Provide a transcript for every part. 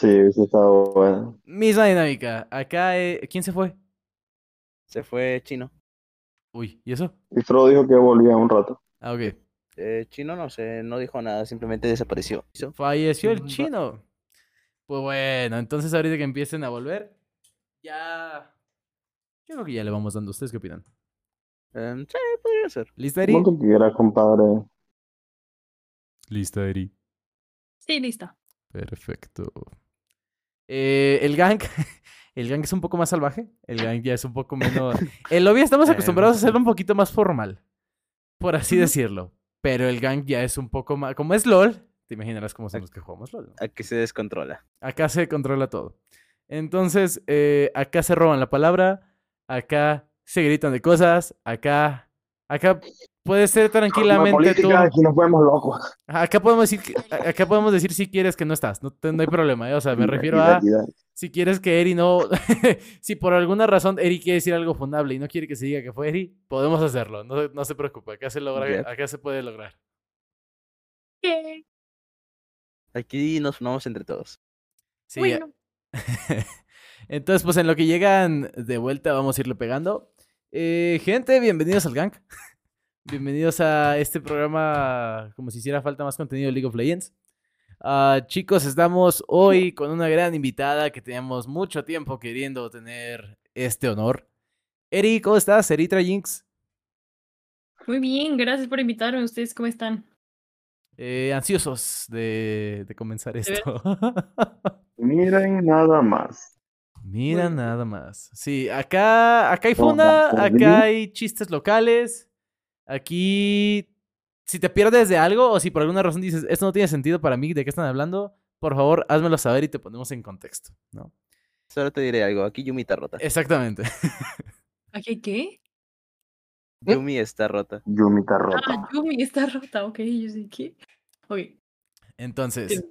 Sí, sí estaba bueno. Misma dinámica. Acá, eh, ¿quién se fue? Se fue Chino. Uy, ¿y eso? Y Frodo dijo que volvía un rato. Ah, ok. Eh, Chino no sé, no dijo nada, simplemente desapareció. Falleció el chino. Pues bueno, entonces ahorita que empiecen a volver, ya. Yo creo que ya le vamos dando. ¿Ustedes qué opinan? Em, sí, podría ser. ¿Lista, Eri? Como tú quieras, compadre. Lista, Eri. Sí, lista. Perfecto. Eh, el gang. El gang es un poco más salvaje. El gang ya es un poco menos. El lobby estamos Eh, acostumbrados a hacerlo un poquito más formal. Por así decirlo. Pero el gang ya es un poco más. Como es LOL, te imaginarás cómo son los que jugamos LOL. ¿no? Aquí se descontrola. Acá se controla todo. Entonces, eh, acá se roban la palabra, acá se gritan de cosas, acá, acá puedes ser La tranquilamente tú. aquí nos vemos locos. Acá podemos decir, acá podemos decir si quieres que no estás, no, te- no hay problema. ¿eh? O sea, me refiero a si quieres que Eri no, si por alguna razón Eri quiere decir algo fundable y no quiere que se diga que fue Eri, podemos hacerlo. No, no se preocupe, acá se logra, acá se puede lograr. ¿Qué? Aquí nos unamos entre todos. Sí, Bueno, Entonces, pues en lo que llegan de vuelta, vamos a irle pegando. Eh, gente, bienvenidos al gang. bienvenidos a este programa, como si hiciera falta más contenido de League of Legends. Ah, chicos, estamos hoy con una gran invitada que teníamos mucho tiempo queriendo tener este honor. Eri, ¿cómo estás? Eritra Jinx. muy bien, gracias por invitarme. ¿Ustedes cómo están? Eh, ansiosos de, de comenzar esto. Miren nada más. Mira Bueno. nada más. Sí, acá, acá hay funa, acá hay chistes locales. Aquí, si te pierdes de algo o si por alguna razón dices, esto no tiene sentido para mí, ¿de qué están hablando? Por favor, házmelo saber y te ponemos en contexto, ¿no? Solo te diré algo, aquí Yumi está rota. Exactamente. ¿Aquí qué? Yumi está rota. Yumi está rota. Ah, Yumi está rota. Ok, yo sé qué. Ok. Entonces,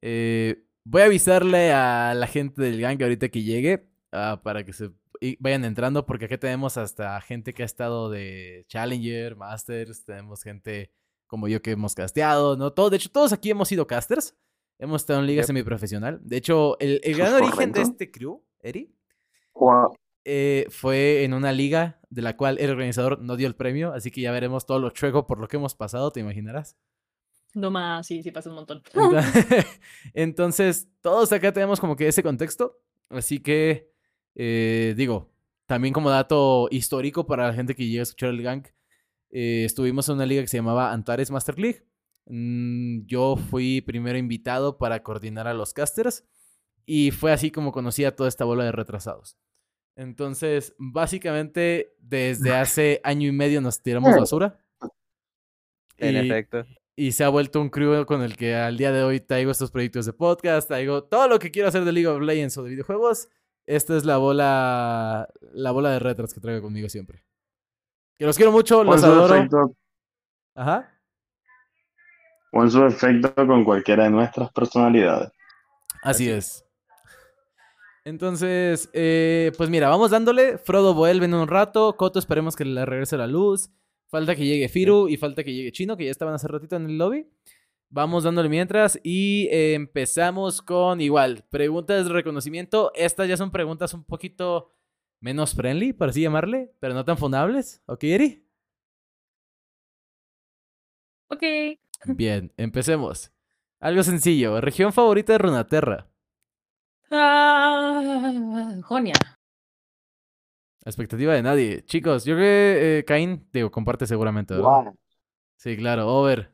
eh, voy a avisarle a la gente del gang ahorita que llegue ah, para que se y vayan entrando, porque acá tenemos hasta gente que ha estado de Challenger, Masters, tenemos gente como yo que hemos casteado, ¿no? Todo, de hecho, todos aquí hemos sido casters, hemos estado en liga Yep. semiprofesional. De hecho, el, el gran origen de este crew, Eri, eh, fue en una liga de la cual el organizador no dio el premio, así que ya veremos todo lo chueco por lo que hemos pasado, te imaginarás. No más, sí, sí pasa un montón. Entonces, todos acá tenemos como que ese contexto. Así que, eh, digo, también como dato histórico para la gente que llega a escuchar el gang, eh, estuvimos en una liga que se llamaba Antares Master League. Mm, yo fui primero invitado para coordinar a los casters y fue así como conocí a toda esta bola de retrasados. Entonces, básicamente, desde hace año y medio nos tiramos basura. En Y- efecto. y se ha vuelto un crew con el que al día de hoy traigo estos proyectos de podcast, traigo todo lo que quiero hacer de League of Legends o de videojuegos. Esta es la bola, la bola de retras que traigo conmigo siempre. Que los quiero mucho, los adoro. efecto, Ajá. con su efecto con cualquiera de nuestras personalidades. Así es. Entonces, eh, pues mira, vamos dándole. Frodo vuelve en un rato. Coto, esperemos que le regrese la luz. Falta que llegue Firu y falta que llegue Chino, que ya estaban hace ratito en el lobby. Vamos dándole mientras y eh, empezamos con igual, preguntas de reconocimiento. Estas ya son preguntas un poquito menos friendly, por así llamarle, pero no tan funables. ¿Ok, Eri? Ok. Bien, empecemos. Algo sencillo. Región favorita de Runaterra. Ah, Jonia. A expectativa de nadie. Chicos, yo creo que eh, Caín, digo, comparte seguramente. Sí, claro, over.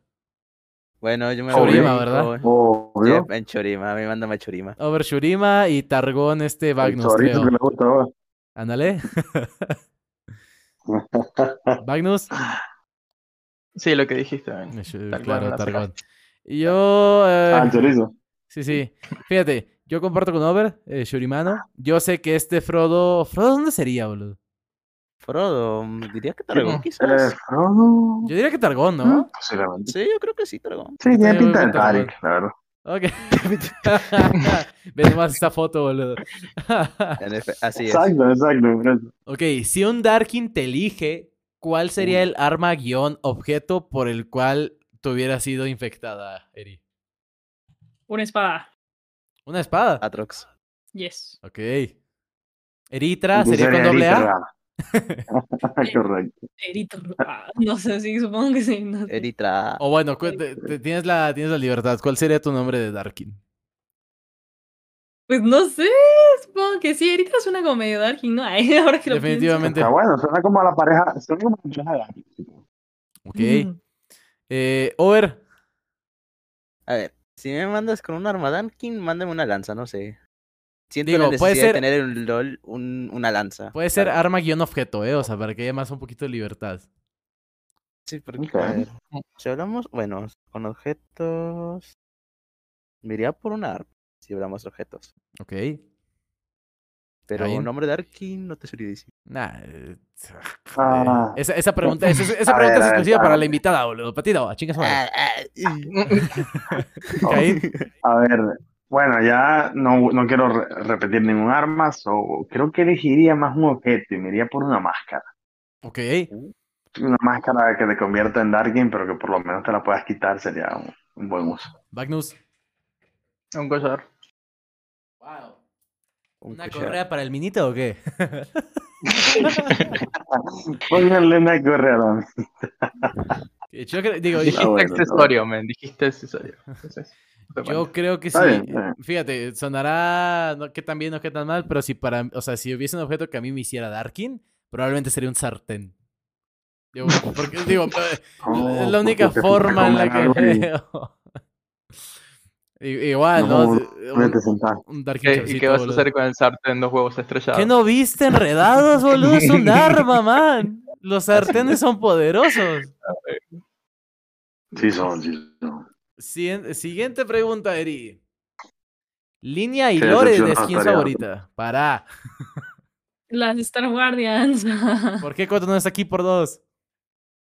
Bueno, yo me voy ¿verdad? con- Obvio. Yep, en Chorima, a mí mándame a Chorima. Over Shurima y Targón este El chorito creo. que le gusta ahora. Ándale. Magnus. Sí, lo que dijiste. man. Eh, Targón, claro, la Targón. Y yo... eh, Ah, chorizo. sí, sí. Fíjate, yo comparto con Over, eh, Shurimano. Yo sé que este Frodo... ¿Frodo dónde sería, boludo? Frodo, mm, diría que Targón, quizás. Eh, Frodo. Yo diría que Targón, ¿no? Posiblemente. Sí, yo creo que sí, Targón. Sí, tiene pinta de Tarik, la verdad. Ok. Ve nomás esta foto, boludo. Así es. Exacto, exacto. Ok, si un Darkin te elige, ¿cuál sería el arma guion objeto por el cual te hubiera sido infectada, Eri? Una espada. Una espada. Atrox. Yes. Ok. Eritra Entonces sería con doble A. Correcto. Eritra. Ah, no sé, sí, supongo que sí. no sé. Eritra. O bueno, te- te- tienes, la, tienes la libertad. ¿Cuál sería tu nombre de Darkin? Pues no sé, supongo que sí. Eritra suena como medio darking, ¿no? Ay, ahora que lo pienso. Definitivamente. Está bueno, suena como a la pareja, suena como a la pareja de Ari. Ok. Eh, Over. A ver, si me mandas con un arma Dankin, mándame una lanza, no sé. Siento Digo, la puede necesidad ser- de tener un LOL un, una lanza. Puede ser ¿sabes? arma guion objeto, ¿eh? O sea, para que haya más un poquito de libertad. Sí, porque, Ok. a ver, si hablamos, bueno, con objetos... Me iría por una arma, si hablamos de objetos. Ok. Pero bien. nombre de Arkin no te sabría decir. Nah. eh, Ah. esa, esa pregunta, esa, pregunta ver, es ver, exclusiva para la invitada, boludo. Patito, a chingas madre. Ah, ah, Caín. A ver, bueno, ya no, no quiero re- repetir ningún arma, so creo que elegiría más un objeto y me iría por una máscara. Ok. Una máscara que te convierta en Darkin, pero que por lo menos te la puedas quitar sería un, un buen uso. Magnus. Un collar. Wow. un ¿Una correa para el minito o qué? Pónganle una correa a la Yo creo, digo, Dijiste bueno, está accesorio, men. Dijiste accesorio. Entonces, no Yo creo que sí. Bien, bien. Fíjate, sonará no que tan bien o que tan mal, pero si para, o sea, si hubiese un objeto que a mí me hiciera Darkin, probablemente sería un sartén. Digo, porque, digo, Oh, es la única forma en la que Igual, ¿no? No, Un, un Darkin ¿Qué- ¿Y qué vas a hacer con el sartén dos huevos estrellados? ¿Qué no viste enredados, boludo? Es un arma, man. Los sartenes son poderosos. Sí son, sí son. Siguiente, siguiente pregunta, Eri. Línea y Qué lore de decepcionado skin estaría. favorita. Pará. Las Star Guardians. ¿Por qué cuatro no está aquí por dos?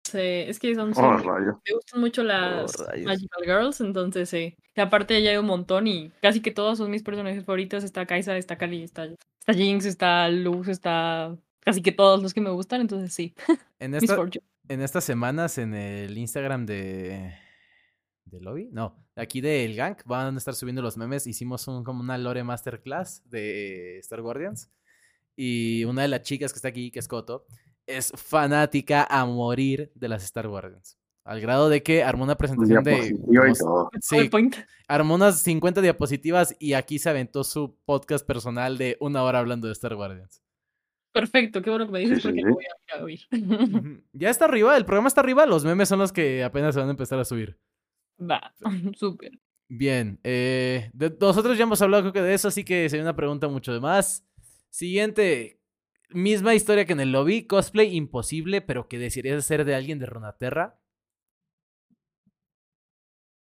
Sí, es que son, Oh, son- me gustan mucho las rayos. Magical Girls, entonces sí. Y aparte ya hay un montón y casi que todos son mis personajes favoritos. Está Kaisa, está Kali, está, está Jinx, está Luz, está casi que todos los que me gustan, entonces sí. En, esta, en estas semanas en el Instagram de... ¿De Lobby? No, aquí del Gang van a estar subiendo los memes. Hicimos un, como una lore masterclass de Star Guardians. Y una de las chicas que está aquí, que es Koto, es fanática a morir de las Star Guardians. Al grado de que armó una presentación de... Como- todo. Sí, PowerPoint. armó unas 50 diapositivas y aquí se aventó su podcast personal de una hora hablando de Star Guardians. Perfecto, qué bueno que me dices Sí, porque sí. lo voy a ir a oír. Ya está arriba, el programa está arriba, los memes son los que apenas se van a empezar a subir. Va, súper. Bien, eh, de- nosotros ya hemos hablado creo que de eso, así que sería una pregunta mucho de más. Siguiente, misma historia que en el lobby, cosplay imposible, pero que desearías hacer de alguien de Runaterra.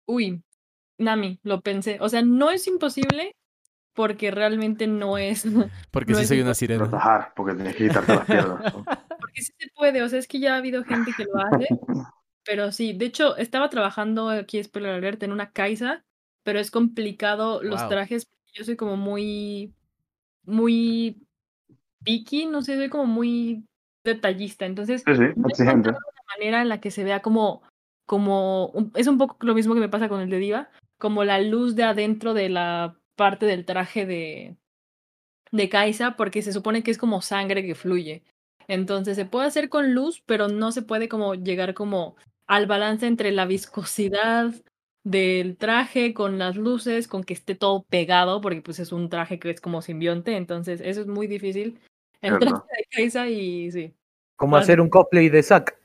Uy, Nami, lo pensé. O sea, no es imposible porque realmente no es. Porque No sí es soy una sirena. Porque tienes que quitarte las piernas. ¿no? Porque sí se puede, o sea, es que ya ha habido gente que lo hace, pero sí, de hecho, estaba trabajando aquí, spoiler alert, en una Kaisa, pero es complicado los Wow. trajes, yo soy como muy, muy picky, no sé, soy como muy detallista, entonces Sí, exigente. una manera en la que se vea como, como, un- es un poco lo mismo que me pasa con el de Diva, como la luz de adentro de la parte del traje de, de Kaisa, porque se supone que es como sangre que fluye. Entonces se puede hacer con luz, pero no se puede como llegar como al balance entre la viscosidad del traje con las luces, con que esté todo pegado, porque pues es un traje que es como simbionte, entonces eso es muy difícil. El traje de Kaisa y sí. Como hacer un cosplay de Zack.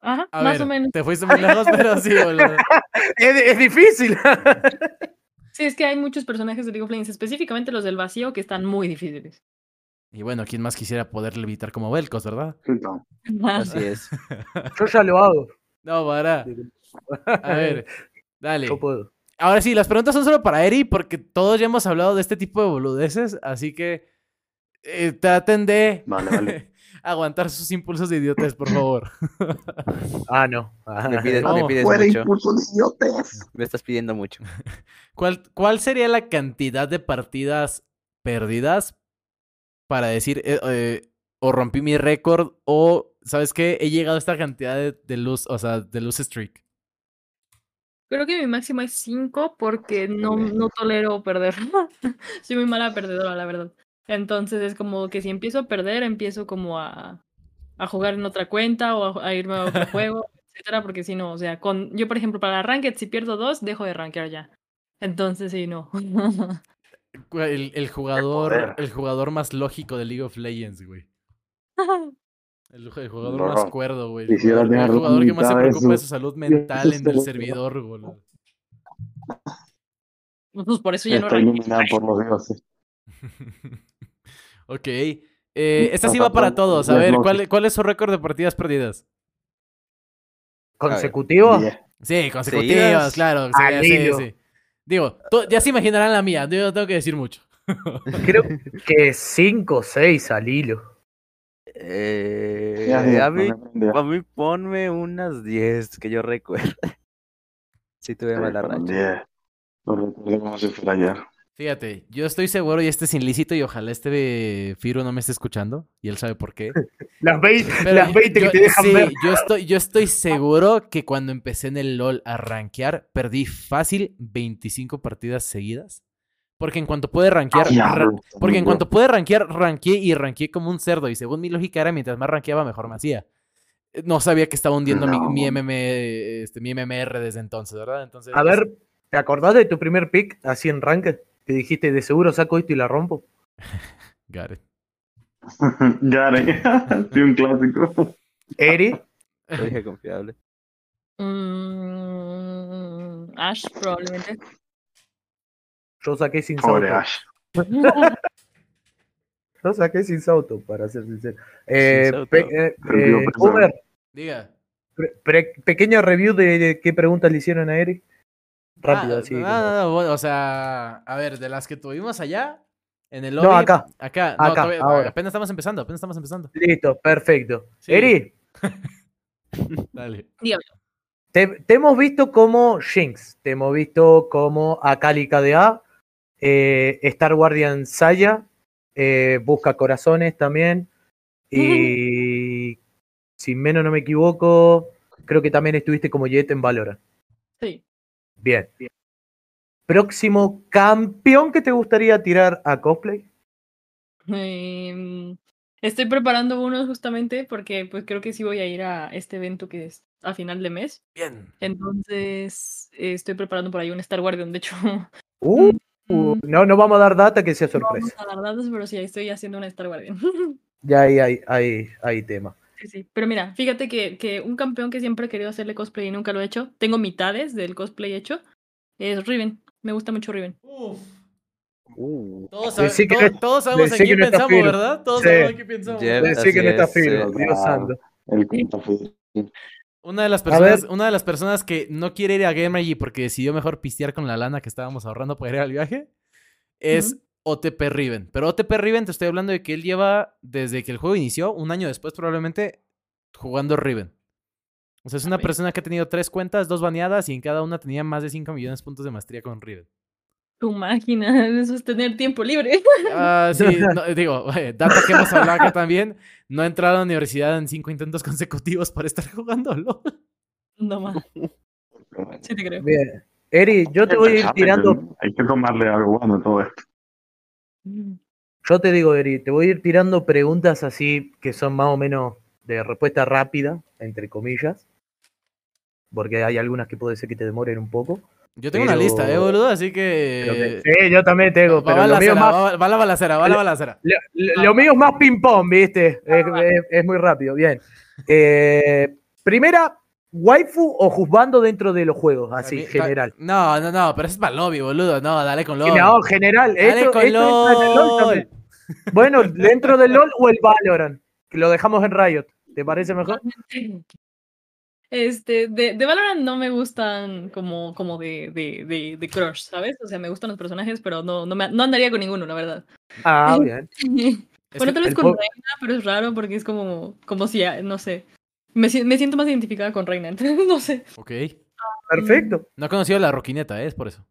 Ajá, A más ver, o menos. te fuiste muy lejos, pero sí, boludo. Es, es difícil. Sí, es que hay muchos personajes de League of Legends, específicamente los del vacío, que están muy difíciles. Y bueno, ¿quién más quisiera poder levitar como Belcos, verdad? Sí, no. Así es. Yo ya lo hago. No, para. A ver, dale. Yo puedo. Ahora sí, las preguntas son solo para Eri, porque todos ya hemos hablado de este tipo de boludeces, así que eh, traten de Vale, vale. aguantar sus impulsos de idiotez, por favor. Ah, no. Ah, Me pides, me pides Fuera mucho. impulso de idiotes. Me estás pidiendo mucho. ¿Cuál, ¿Cuál sería la cantidad de partidas perdidas para decir, eh, eh, o rompí mi récord, o, ¿sabes qué? He llegado a esta cantidad de, de luz, o sea, de luz streak. Creo que mi máximo es 5 porque no, no tolero perder. Soy muy mala perdedora, la verdad. Entonces es como que si empiezo a perder, empiezo como a, a jugar en otra cuenta o a, a irme a otro juego, etcétera, porque si no, o sea, con yo por ejemplo para Ranked, si pierdo dos, dejo de rankear ya. Entonces sí, no. El, el jugador, el jugador más lógico de League of Legends, güey. El, ju- el jugador No. más cuerdo, güey. El jugador, el tener jugador que más se preocupa de su salud mental en el servidor, güey. pues por eso ya no Está rankeo. iluminado por los dioses. ok. Eh, esta sí va para todos. A ver, ¿cuál, ¿cuál es su récord de partidas perdidas? ¿Consecutivo? Sí, consecutivas, claro. Sí, Al sí, hilo. sí. Digo, tú- ya se imaginarán la mía. Yo no tengo que decir mucho. Creo que 5 o 6 al hilo. Eh, a, mí, a mí ponme unas 10 que yo recuerdo. Si tuve mala Con racha. diez. Lo recuerdo como si fuera ayer. Fíjate, yo estoy seguro y este es ilícito y ojalá este de Firo no me esté escuchando y él sabe por qué. Las 20, Pero las 20 yo- que te dejan sí, ver. Yo estoy, yo estoy seguro que cuando empecé en el LOL a rankear, perdí fácil 25 partidas seguidas. Porque en cuanto pude rankear, Diablo, ra- porque en cuanto pude rankear, rankeé y rankeé como un cerdo. Y según mi lógica era, mientras más rankeaba, mejor me hacía. No sabía que estaba hundiendo mi, No. mi, MM, este, mi MMR desde entonces, ¿verdad? Entonces, A ver, ¿te acordás de tu primer pick así en Ranked? Que dijiste, de seguro saco esto y la rompo. got it. Garen. sí, un clásico. Eri, Lo dije confiable. Mm, Ash, probablemente. Yo saqué sin Pobre sauto. Ash. Yo saqué sin sauto, para ser sincero. Eh, pe- eh, eh. Uber, Diga. pre- pre- pequeña review de, de qué preguntas le hicieron a Eri. Rápido, Ah, así. no, como- no, no, bueno, o sea, a ver, de las que tuvimos allá, en el No, lobby. acá. Acá, no, Acá, todavía- ahora. apenas estamos empezando, apenas estamos empezando. Listo, perfecto. Sí. Eri, Dale. te, te hemos visto como Jinx, te hemos visto como Akali KDA, eh, Star Guardian Saya, eh, Busca Corazones también. Y si menos no me equivoco, creo que también estuviste como Jet en Valorant. Sí. Bien. Próximo campeón que te gustaría tirar a cosplay. Em, estoy preparando uno justamente porque pues creo que sí voy a ir a este evento que es a final de mes. Bien. Entonces eh, estoy preparando por ahí un Star Guardian, de hecho. Uh, No, no vamos a dar data que sea no vamos sorpresa. a dar datos, pero sí, ahí estoy haciendo una Star Guardian. Ya ahí hay, hay, hay tema. Sí, sí. Pero mira, fíjate que, que un campeón que siempre he querido hacerle cosplay y nunca lo he hecho, tengo mitades del cosplay hecho, es Riven. Me gusta mucho Riven. Uh, Todos, sabe- no- todos sabemos en quién no pensamos, firme. ¿verdad? Todos Sí. sabemos en quién pensamos. Decí que no está es, firme, sí. Dios santo. El cuento. Una de las personas, una de las personas que no quiere ir a Gamergy porque decidió mejor pistear con la lana que estábamos ahorrando para ir al viaje es. OTP Riven. Pero OTP Riven te estoy hablando de que él lleva desde que el juego inició, un año después probablemente, jugando Riven. O sea, es una Ok. persona que ha tenido tres cuentas, dos baneadas y en cada una tenía más de 5 millones de puntos de maestría con Riven. Tu máquina, eso es tener tiempo libre. Ah, sí, no, digo, data que hemos hablado acá también. No he entrado a la universidad en cinco intentos consecutivos para estar jugando LOL. No más. Sí te creo. Bien. Eri, yo te voy a ir tirando, Hay que tomarle algo bueno a todo esto. Mm. yo te digo, Eri, te voy a ir tirando preguntas así que son más o menos de respuesta rápida, entre comillas. Porque hay algunas que puede ser que te demoren un poco. Yo tengo una lista, ¿eh, boludo? Así que... que- sí, yo también tengo, va, pero va lo la mío, balacera, más, va, va la balacera, va la balacera. lo, lo- lo mío es más ping-pong, ¿viste? Es, es- es muy rápido, bien. Eh, primera, waifu o juzgando dentro de los juegos, así, También- general. No, no, no, pero eso es para el lobby, boludo. No, dale con LOL. No, general. Dale Esto, con esto LOL. también. Bueno, dentro del LOL o el Valorant, que lo dejamos en Riot. ¿Te parece mejor? Este, de, de Valorant no me gustan como, como de, de, de, de crush, ¿sabes? O sea, me gustan los personajes, pero no, no, me, no andaría con ninguno, la verdad. Ah, bien. Bueno, tal vez con Reina, pero es raro porque es como, como si, ah, no sé. Me, me siento más identificada con Reina, entonces no sé. Ok. Perfecto. No he conocido la roquineta, ¿eh? es por eso.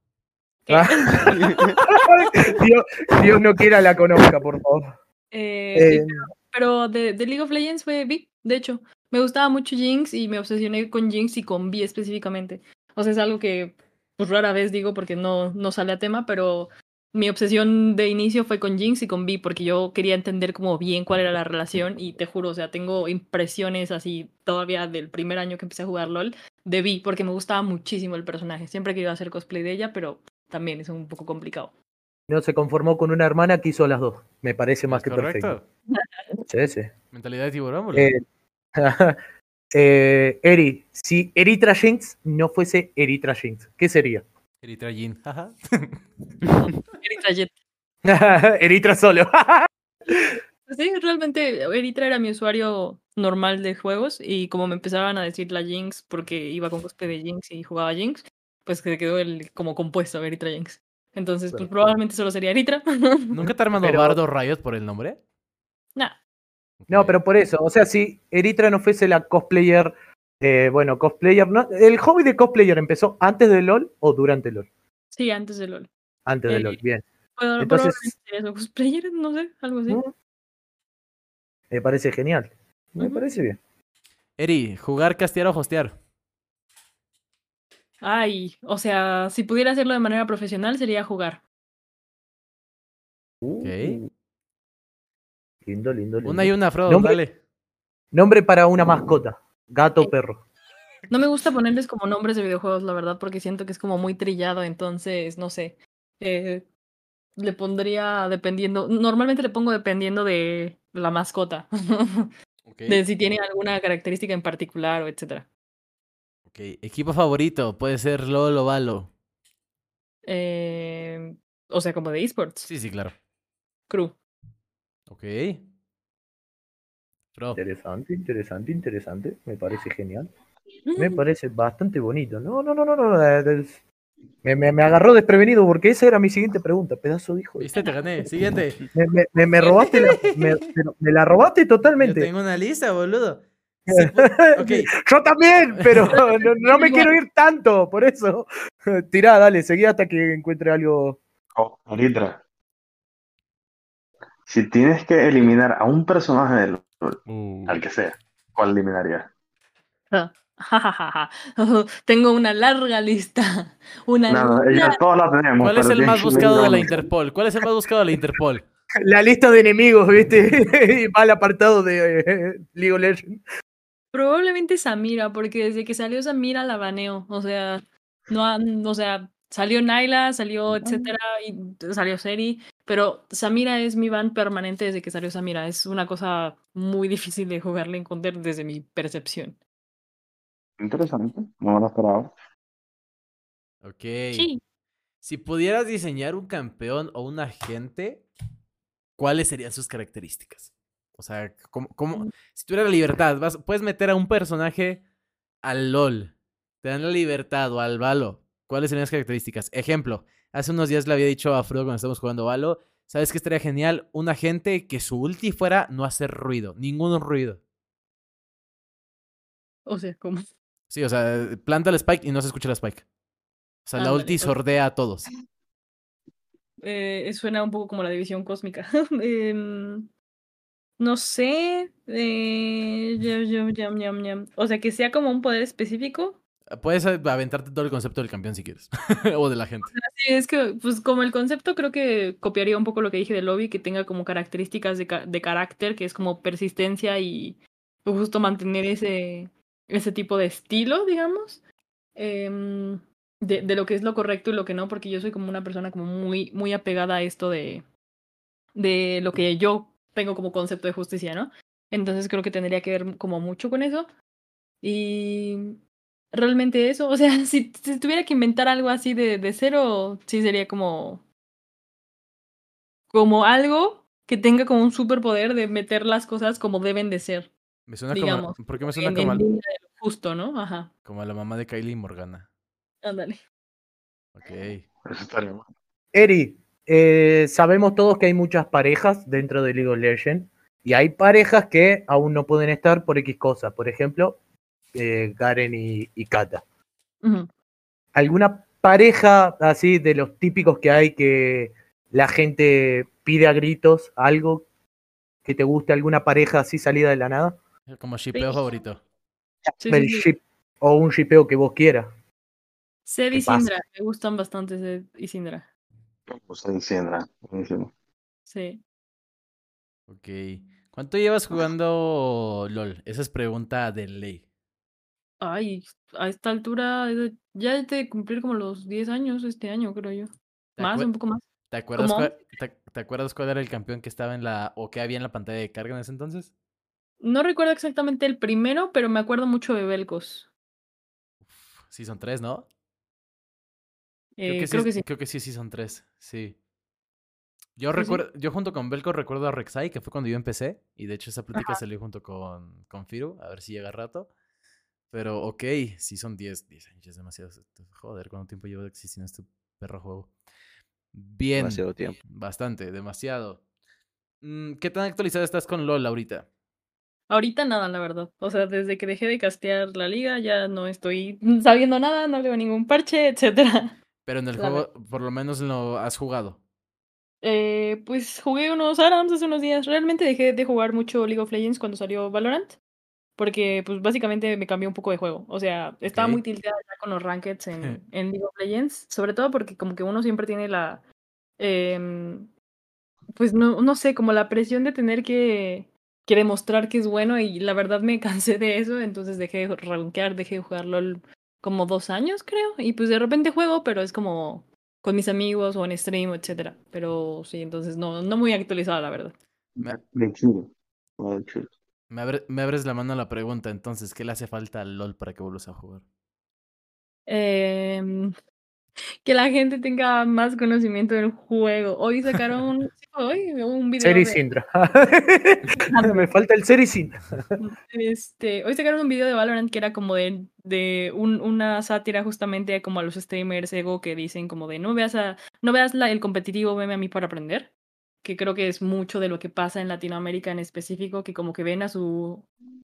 Ah. Dios, Dios no quiera la conozca, por favor. Eh, Eh, Pero de, de League of Legends fue Vi, de hecho. Me gustaba mucho Jinx y me obsesioné con Jinx y con Vi específicamente. O sea, es algo que pues rara vez digo porque no, no sale a tema, pero mi obsesión de inicio fue con Jinx y con Vi, porque yo quería entender como bien cuál era la relación y te juro, o sea, tengo impresiones así todavía del primer año que empecé a jugar LOL de Vi, porque me gustaba muchísimo el personaje. Siempre querido hacer cosplay de ella, pero también es un poco complicado. No se conformó con una hermana que hizo las dos. Me parece más ¿Es que correcto? perfecto. Sí, sí. Mentalidad de tiburón, boludo. Eh, eh, Eri, si Eritra Jinx no fuese Eritra Jinx, ¿qué sería? Eritra Jin, jaja. Eritra Jet. Eritra solo. Sí, realmente Eritra era mi usuario normal de juegos y como me empezaban a decir la Jinx porque iba con cosplay de Jinx y jugaba Jinx, pues se quedó el como compuesto Eritra Jinx. Entonces, pues probablemente solo sería Eritra. ¿Nunca te ha armado Pero- Bardo Riot por el nombre? Nah, No, pero por eso, o sea, si Eritra no fuese la cosplayer, eh, bueno, cosplayer, ¿no? ¿el hobby de cosplayer empezó antes de LOL o durante LOL? sí, antes de LOL. Antes de Eh, LOL, bien. Puedo- Entonces- eso, cosplayer, no sé, algo así. Mm. Me parece genial. Me parece bien. Eri, ¿jugar, castear o hostear? Ay, o sea, si pudiera hacerlo de manera profesional sería jugar. Uh, Lindo, lindo, lindo. Una y una, Frodo, Nombre- dale. Nombre para una mascota. Gato o perro. No me gusta ponerles como nombres de videojuegos, la verdad, porque siento que es como muy trillado, entonces, no sé. Eh, le pondría dependiendo, normalmente le pongo dependiendo de la mascota, de si tiene alguna característica en particular o etcétera. ok. Equipo favorito, puede ser LOL o Valo. Eh, o sea, como de esports, Sí, sí, claro. crew. Ok. Interesante, interesante, interesante. Me parece genial. Me parece bastante bonito. No, no, no, no, no. eh, Me, me, me agarró desprevenido porque esa era mi siguiente pregunta. Pedazo de hijo. de- ¿Viste? Te gané. Siguiente. Me, me, me, me robaste la, me, la robaste Yo totalmente. tengo una lista, boludo. Sí, pu- ok. Yo también, pero no, no me quiero ir tanto, por eso. Tirá, dale, seguí hasta que encuentre algo. Oh, Eritra. Si tienes que eliminar a un personaje del LoL, al que sea, ¿cuál eliminarías? Tengo una larga lista. Una No, no, larga- ya todos la tenemos. ¿Cuál es el más buscado de la. Interpol? ¿Cuál es el más buscado de la Interpol? La lista de enemigos, ¿viste? y va al apartado de eh, League of Legends. Probablemente Samira, porque desde que salió Samira la baneo. O sea, no o sea, salió Naila, salió etcétera, y salió Seri, pero Samira es mi ban permanente desde que salió Samira. Es una cosa muy difícil de jugarle en counter desde mi percepción. Interesante, no me lo esperaba. Ok. Sí. Si pudieras diseñar un campeón o un agente, ¿cuáles serían sus características? O sea, ¿cómo, cómo- si tuvieras la libertad, vas, puedes meter a un personaje al LOL, te dan la libertad o al Valo, ¿cuáles serían las características? Ejemplo, hace unos días le había dicho a Frodo cuando estábamos jugando Valo, ¿sabes qué estaría genial? Un agente que su ulti fuera no hacer ruido, ningún ruido. O sea, como. Sí, o sea, planta el spike y no se escucha la spike. O sea, la ulti sordea a todos. eh, suena un poco como la división cósmica. Em, no sé. eh, yam, yam, yam. O sea, que sea como un poder específico. Puedes eh, aventarte todo el concepto del campeón si quieres. o de la gente. Sí, es que, pues como el concepto creo que copiaría un poco lo que dije del lobby, que tenga como características de, ca- de carácter, que es como persistencia y justo mantener ese, ese tipo de estilo, digamos, em, de, de lo que es lo correcto y lo que no, porque yo soy como una persona como muy, muy apegada a esto de, de lo que yo tengo como concepto de justicia, ¿no? Entonces creo que tendría que ver como mucho con eso. Y realmente eso, o sea, si, si tuviera que inventar algo así de, de cero, sí sería como. como algo que tenga como un superpoder de meter las cosas como deben de ser. Me suena Digamos, como. ¿Por qué me suena En, como, en al- justo, ¿no? Ajá. como a la mamá de Kylie Morgana? Ándale. Ok. Eso. Eri, eh, sabemos todos que hay muchas parejas dentro de League of Legends y hay parejas que aún no pueden estar por X cosas. Por ejemplo, eh, Garen y, y Kata. ¿Alguna pareja así de los típicos que hay que la gente pide a gritos algo que te guste, alguna pareja así salida de la nada? Como shipeo Sí. favorito. Sí, El sí, sí. ship o un shipeo que vos quieras. ¿Qué y pasa? Syndra, me gustan bastante Zed y Syndra. Pues en Sindra, buenísimo. Sí. Ok. ¿Cuánto llevas jugando LOL? Esa es pregunta de ley. Ay, a esta altura eh, ya de cumplir como los 10 años este año, creo yo. ¿Te Más, un poco más. ¿Te acuerdas, cuál, te, te acuerdas cuál era el campeón que estaba en la. o que había en la pantalla de carga en ese entonces? No recuerdo exactamente el primero, pero me acuerdo mucho de Belcos. Sí, son tres, ¿no? Eh, creo es- que sí. Creo que sí, sí son tres. Sí. Yo Pues sí. recuerdo, yo junto con Belco recuerdo a Rek'Sai, que fue cuando yo empecé. Y de hecho esa plática Ajá. salió junto con, con Firu, a ver si llega rato. Pero ok, sí son 10, 10 años, es demasiado. Joder, ¿cuánto tiempo llevo existiendo este perro juego? Bien. Demasiado tiempo. Bastante, demasiado. Mm, ¿Qué tan actualizada estás con LOL ahorita? Ahorita nada, la verdad. O sea, desde que dejé de castear la liga ya no estoy sabiendo nada, no leo ningún parche, etcétera. Pero en el La juego, por lo menos lo has jugado. Eh, pues jugué unos ARAMS hace unos días. Realmente dejé de jugar mucho League of Legends cuando salió Valorant. Porque, pues, básicamente me cambió un poco de juego. O sea, estaba muy tilteada ya con los rankeds en, en League of Legends. Sobre todo porque como que uno siempre tiene la... em, pues, no, no sé, como la presión de tener que, que demostrar que es bueno. Y la verdad me cansé de eso. Entonces dejé de rankear, dejé de jugar LOL como dos años, creo. Y pues de repente juego, pero es como con mis amigos o en stream, etcétera. Pero sí, entonces no, no muy actualizada, la verdad. Me- De chido. De chido. Me, abre- me abres la mano a la pregunta, entonces, ¿qué le hace falta al LOL para que vuelvas a jugar? Em, que la gente tenga más conocimiento del juego. Hoy sacaron fue hoy, un video de-. Me falta el Ser y Syndra. Este, hoy sacaron un video de Valorant que era como de, de un- una sátira justamente como a los streamers ego que dicen como de no veas a, no veas la- el competitivo, veme a mí para aprender. Que creo que es mucho de lo que pasa en Latinoamérica en específico, que como que ven a su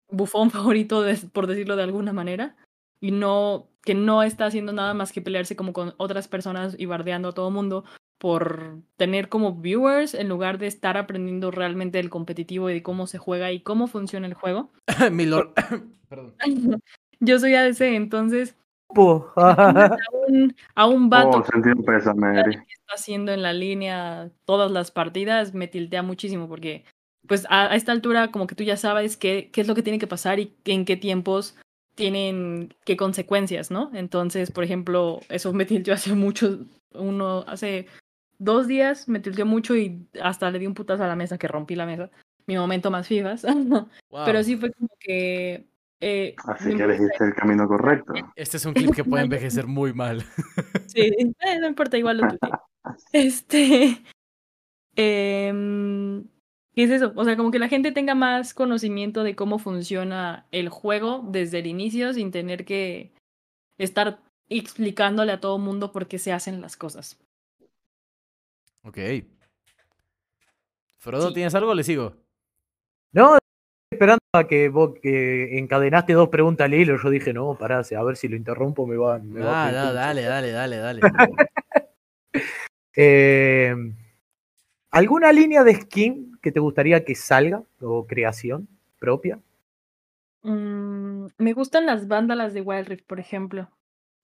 bufón favorito, por decirlo de alguna manera, y no, que no está haciendo nada más que pelearse como con otras personas y bardeando a todo mundo por tener como viewers en lugar de estar aprendiendo realmente del competitivo y de cómo se juega y cómo funciona el juego. Mi lord. Perdón. Yo soy ADC, entonces Po. a un, a un vato Oh, pésame, que está haciendo en la línea todas las partidas me tiltea muchísimo porque pues a, a esta altura como que tú ya sabes qué, qué es lo que tiene que pasar y en qué tiempos tienen qué consecuencias, ¿no? Entonces, por ejemplo, eso me tilteó hace mucho, uno, hace dos días me tilteó mucho y hasta le di un putazo a la mesa que rompí la mesa. Mi momento más fifas. Wow. Pero sí fue como que... eh, Así que elegiste el camino correcto. Este es un clip que puede envejecer muy mal. Sí, eh, no importa, igual lo tuiteé. Este. em, ¿Qué es eso? O sea, como que la gente tenga más conocimiento de cómo funciona el juego desde el inicio sin tener que estar explicándole a todo mundo por qué se hacen las cosas. Ok. Frodo, Sí. ¿tienes algo o le sigo? No, que vos que encadenaste dos preguntas al hilo, yo dije, no, pará, a ver si lo interrumpo, me va, me va a Ah, no, dale, dale, dale, dale. Eh, ¿Alguna línea de skin que te gustaría que salga o creación propia? Mm, me gustan las vándalas de Wild Rift, por ejemplo.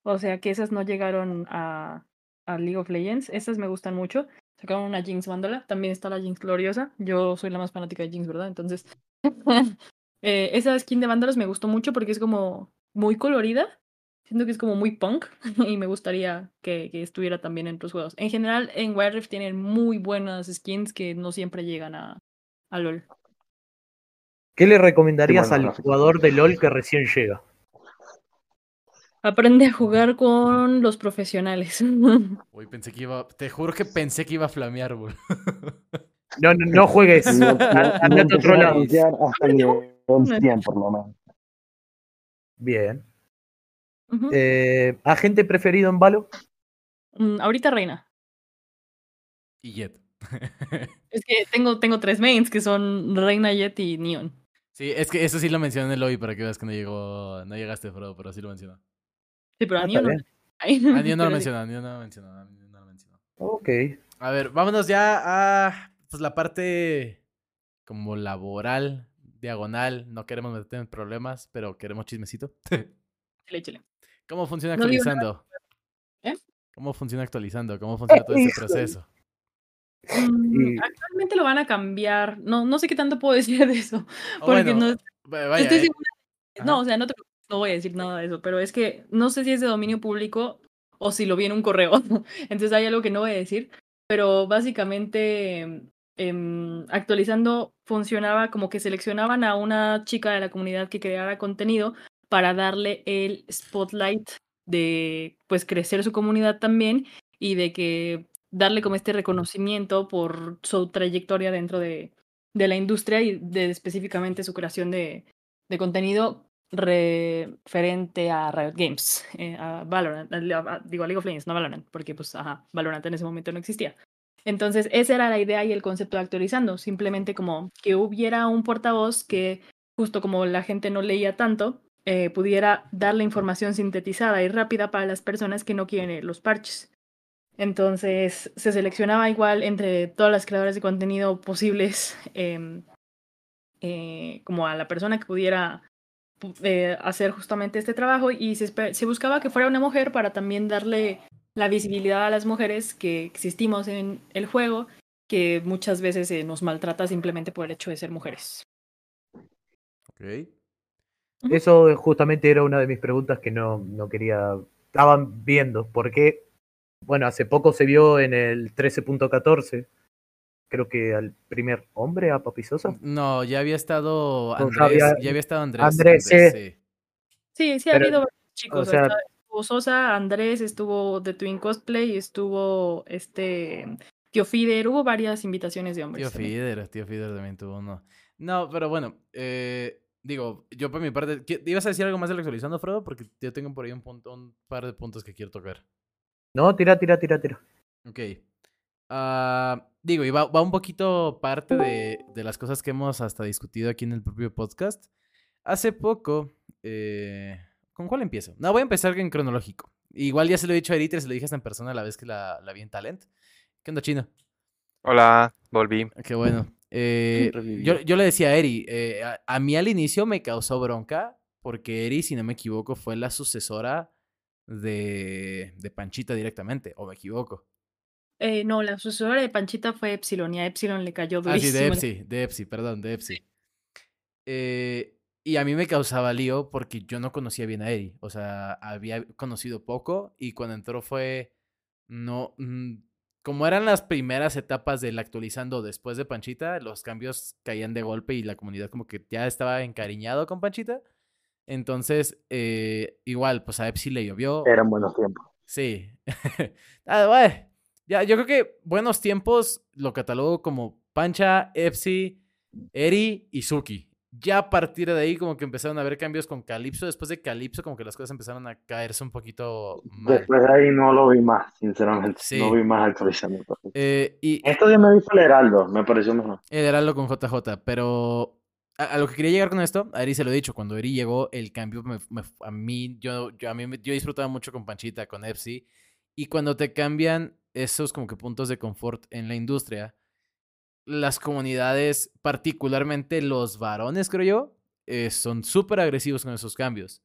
O sea, que esas no llegaron a, a League of Legends. Esas me gustan mucho. Sacaron una Jinx vándala. También está la Jinx gloriosa. Yo soy la más fanática de Jinx, ¿verdad? Entonces, eh, esa skin de vándalos me gustó mucho porque es como muy colorida. Siento que es como muy punk y me gustaría que, que estuviera también en otros juegos. En general, en Wild Rift tienen muy buenas skins que no siempre llegan a, a LoL. ¿Qué le recomendarías Sí, bueno, al jugador de LOL que recién llega? Aprende a jugar con los profesionales. Uy, pensé que iba. Te juro que pensé que iba a flamear, güey. No, no, no juegues. No, no, Andate no a otro lado. hasta nivel 100 por lo menos. Bien. Eh, ¿Agente preferido en Valo? Mm, ahorita reina. Y Jet. Es que tengo, tengo tres mains que son Reina, Jet y Neon. sí, es que eso sí lo mencioné en el lobby para que veas que no llegó. No llegaste, Frodo, pero sí lo mencionó. Sí, pero Ah, a está Neon no. A no lo mencionó, a Nio no lo mencionó, a Nio no lo mencionó. Ok. A ver, vámonos ya a pues, la parte como laboral, diagonal. No queremos meter en problemas, pero queremos chismecito. Chile, chile. ¿Cómo funciona actualizando? ¿Cómo funciona actualizando? ¿Cómo funciona todo ese Híjole. proceso? Mm, actualmente lo van a cambiar. No, no sé qué tanto puedo decir de eso. O Porque bueno, no, va- vaya, estoy eh, segura. ajá. No, o sea, no, te preocupes, no voy a decir nada de eso, pero es que no sé si es de dominio público o si lo vi en un correo. Entonces hay algo que no voy a decir. Pero básicamente, em, actualizando funcionaba como que seleccionaban a una chica de la comunidad que creara contenido para darle el spotlight de pues crecer su comunidad también y de que darle como este reconocimiento por su trayectoria dentro de, la industria y de específicamente su creación de, contenido referente a Riot Games, eh, a Valorant, digo a League of Legends, no Valorant, porque pues ajá, Valorant en ese momento no existía. Entonces, esa era la idea y el concepto de actualizando, simplemente como que hubiera un portavoz que, justo como la gente no leía tanto, eh, pudiera dar la información sintetizada y rápida para las personas que no quieren los parches. Entonces, se seleccionaba igual entre todas las creadoras de contenido posibles, em, eh, como a la persona que pudiera pu- eh, hacer justamente este trabajo y se buscaba que fuera una mujer para también darle la visibilidad a las mujeres que existimos en el juego, que muchas veces se nos maltrata simplemente por el hecho de ser mujeres. Ok. Eso justamente era una de mis preguntas que no, no quería. Estaban viendo, porque, bueno, hace poco se vio en el 13.14, creo que al primer hombre, a Papi Sosa. No, ya había estado Andrés, ya había- ya había estado Andrés. Andrés, sí. Sí, sí, ha Pero, habido varios chicos. o sea- estuvo Sosa, Andrés, estuvo The Twin Cosplay, estuvo este Tío Fider, hubo varias invitaciones de hombres. Tío también. Fider, tío Fider también tuvo uno. No, pero bueno, eh, digo, yo por mi parte, ¿qué- ¿ibas a decir algo más de la actualizando, Frodo? Porque yo tengo por ahí un, punto, un par de puntos que quiero tocar. No, tira, tira, tira, tira. Ok. Ah, digo, y va, va un poquito parte de, de las cosas que hemos hasta discutido aquí en el propio podcast. Hace poco, eh, ¿con cuál empiezo? No, voy a empezar en cronológico. Igual ya se lo he dicho a Eriter, se lo dije hasta en persona la vez que la, la vi en Talent. ¿Qué onda, chino? Hola, volví. Qué bueno. Eh, yo, yo le decía a Eri, eh, a, a mí al inicio me causó bronca porque Eri, si no me equivoco, fue la sucesora de, de Panchita directamente, o me equivoco. Eh, no, la sucesora de Panchita fue Epsilon y a Epsilon le cayó Ah, sí, durísimo. de Epsi, de Epsi, perdón, de Epsi. Eh, y a mí me causaba lío porque yo no conocía bien a Eri. O sea, había conocido poco y cuando entró fue. No. mm, como eran las primeras etapas del actualizando después de Panchita, los cambios caían de golpe y la comunidad como que ya estaba encariñado con Panchita. Entonces, eh, igual, pues a Epsi le llovió. Eran buenos tiempos. Sí. Ah, bueno, ya, yo creo que buenos tiempos lo catalogo como Pancha, Epsi, Eri y Suki. Ya a partir de ahí como que empezaron a haber cambios con Calypso. Después de Calypso como que las cosas empezaron a caerse un poquito mal. Después de ahí no lo vi más, sinceramente. Sí. No vi más actualizando. Eh, y Esto ya me dijo el Heraldo, me pareció mejor. el Heraldo con JJ, pero a, a lo que quería llegar con esto, a Eri se lo he dicho, cuando Eri llegó, el cambio me- me- a mí, yo, yo, a mí, yo disfrutaba mucho con Panchita, con Epsi, y cuando te cambian esos como que puntos de confort en la industria, las comunidades, particularmente los varones, creo yo, eh, son súper agresivos con esos cambios.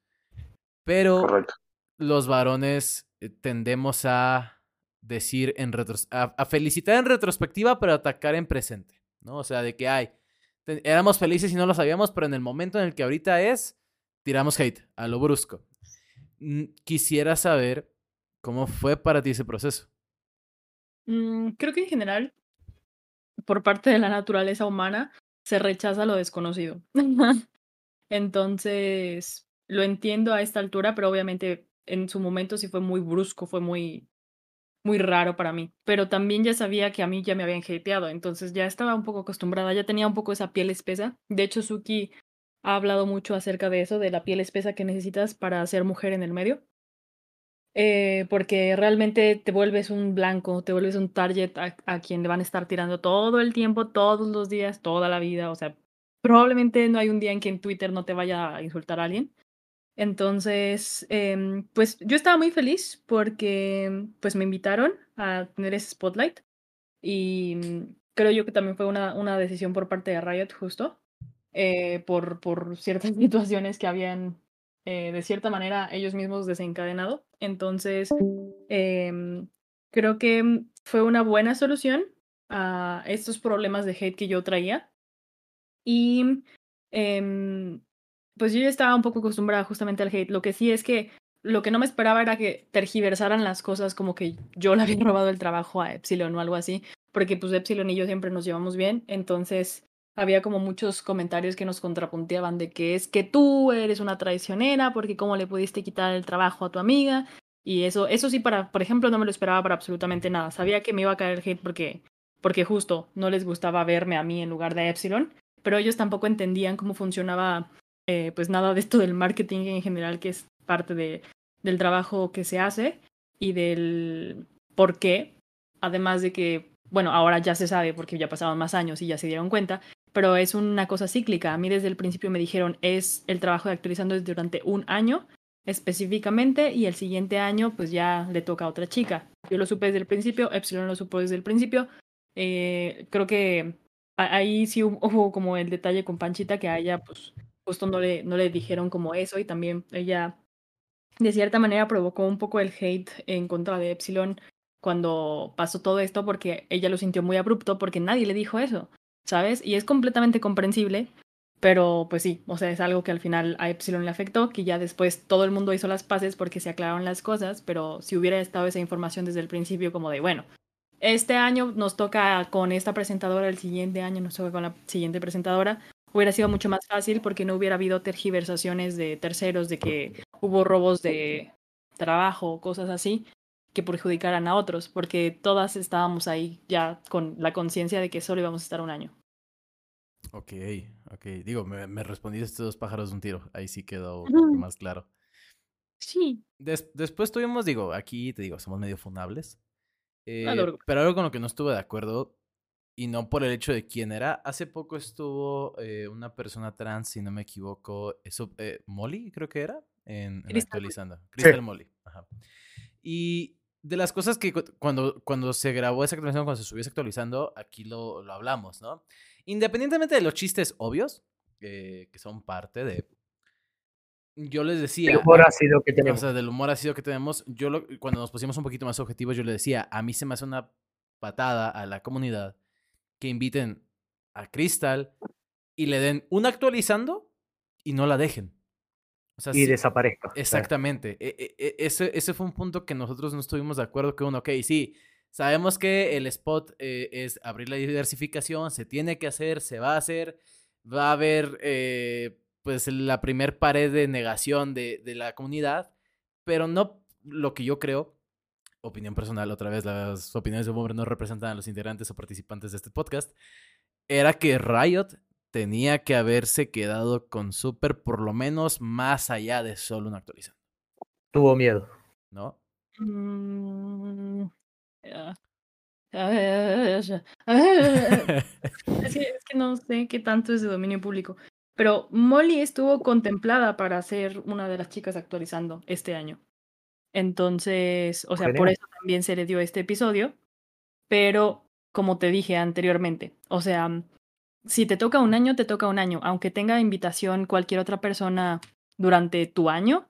Pero Correcto. los varones eh, tendemos a decir en retros a, a felicitar en retrospectiva, pero atacar en presente, ¿no? O sea, de que ay, éramos felices y no lo sabíamos, pero en el momento en el que ahorita es, tiramos hate a lo brusco. Quisiera saber cómo fue para ti ese proceso. Mm, creo que en general, por parte de la naturaleza humana, se rechaza lo desconocido. Entonces, lo entiendo a esta altura, pero obviamente en su momento sí fue muy brusco, fue muy, muy raro para mí. Pero también ya sabía que a mí ya me habían hateado, entonces ya estaba un poco acostumbrada, ya tenía un poco esa piel espesa. De hecho, Suki ha hablado mucho acerca de eso, de la piel espesa que necesitas para ser mujer en el medio. Eh, porque realmente te vuelves un blanco, te vuelves un target a, a quien le van a estar tirando todo el tiempo, todos los días, toda la vida. O sea, probablemente no hay un día en que en Twitter no te vaya a insultar a alguien. Entonces, em, pues yo estaba muy feliz porque pues me invitaron a tener ese spotlight y mm, creo yo que también fue una, una decisión por parte de Riot justo, eh, por, por ciertas situaciones que habían eh, de cierta manera ellos mismos desencadenado. Entonces, em, creo que fue una buena solución a estos problemas de hate que yo traía. Y em, pues yo ya estaba un poco acostumbrada justamente al hate. Lo que sí es que lo que no me esperaba era que tergiversaran las cosas como que yo le había robado el trabajo a Epsilon o algo así, porque pues Epsilon y yo siempre nos llevamos bien, entonces había como muchos comentarios que nos contrapunteaban de que es que tú eres una traicionera porque cómo le pudiste quitar el trabajo a tu amiga y eso eso sí para por ejemplo no me lo esperaba para absolutamente nada. Sabía que me iba a caer hate porque porque justo no les gustaba verme a mí en lugar de Epsilon, pero ellos tampoco entendían cómo funcionaba eh, pues nada de esto del marketing en general que es parte de, del trabajo que se hace y del por qué, además de que, bueno, ahora ya se sabe porque ya pasaban más años y ya se dieron cuenta, pero es una cosa cíclica. A mí desde el principio me dijeron, es el trabajo de actualizando durante un año específicamente y el siguiente año pues ya le toca a otra chica. Yo lo supe desde el principio, Epsilon lo supo desde el principio. Eh, creo que ahí sí hubo como el detalle con Panchita que a ella pues justo no le, no le dijeron como eso y también ella de cierta manera provocó un poco el hate en contra de Epsilon cuando pasó todo esto porque ella lo sintió muy abrupto porque nadie le dijo eso, ¿sabes? Y es completamente comprensible, pero pues sí, o sea, es algo que al final a Epsilon le afectó, que ya después todo el mundo hizo las paces porque se aclararon las cosas, pero si hubiera estado esa información desde el principio como de, bueno, este año nos toca con esta presentadora, el siguiente año nos toca con la siguiente presentadora, hubiera sido mucho más fácil porque no hubiera habido tergiversaciones de terceros de que hubo robos de trabajo, cosas así, que perjudicaran a otros, porque todas estábamos ahí ya con la conciencia de que solo íbamos a estar un año. Ok, ok. Digo, me, me respondiste estos dos pájaros de un tiro. Ahí sí quedó más claro. Sí, Des- después tuvimos, digo, aquí te digo, somos medio funables. Eh, pero algo con lo que no estuve de acuerdo, y no por el hecho de quién era, hace poco estuvo eh, una persona trans, si no me equivoco, eso, eh, Molly, creo que era, en, en actualizando. Crystal Molly. Ajá. Y de las cosas que cu- cuando, cuando se grabó esa actualización, cuando se subió esa actualizando, aquí lo, lo hablamos, ¿no? Independientemente de los chistes obvios, eh, que son parte de... Yo les decía... El humor ácido que o tenemos. sea, del humor ácido que tenemos, yo lo- cuando nos pusimos un poquito más objetivos, yo le decía, a mí se me hace una patada a la comunidad que inviten a Crystal y le den un actualizando y no la dejen. O sea, y sí- desaparezca. Exactamente. E- e- e- ese, ese fue un punto que nosotros no estuvimos de acuerdo que uno, ok, sí, sabemos que el spot eh, es abrir la diversificación, se tiene que hacer, se va a hacer, va a haber eh, pues la primer pared de negación de, de la comunidad, pero no lo que yo creo, opinión personal, otra vez las opiniones de hombre no representan a los integrantes o participantes de este podcast, era que Riot tenía que haberse quedado con Super por lo menos más allá de solo una actualización, Tuvo miedo. ¿no? Mm, Es que, es que no sé qué tanto es de dominio público. Pero Molly estuvo contemplada para ser una de las chicas actualizando este año. Entonces, o sea, por eso también se le dio este episodio. Pero, como te dije anteriormente, o sea, si te toca un año, te toca un año. Aunque tenga invitación cualquier otra persona durante tu año,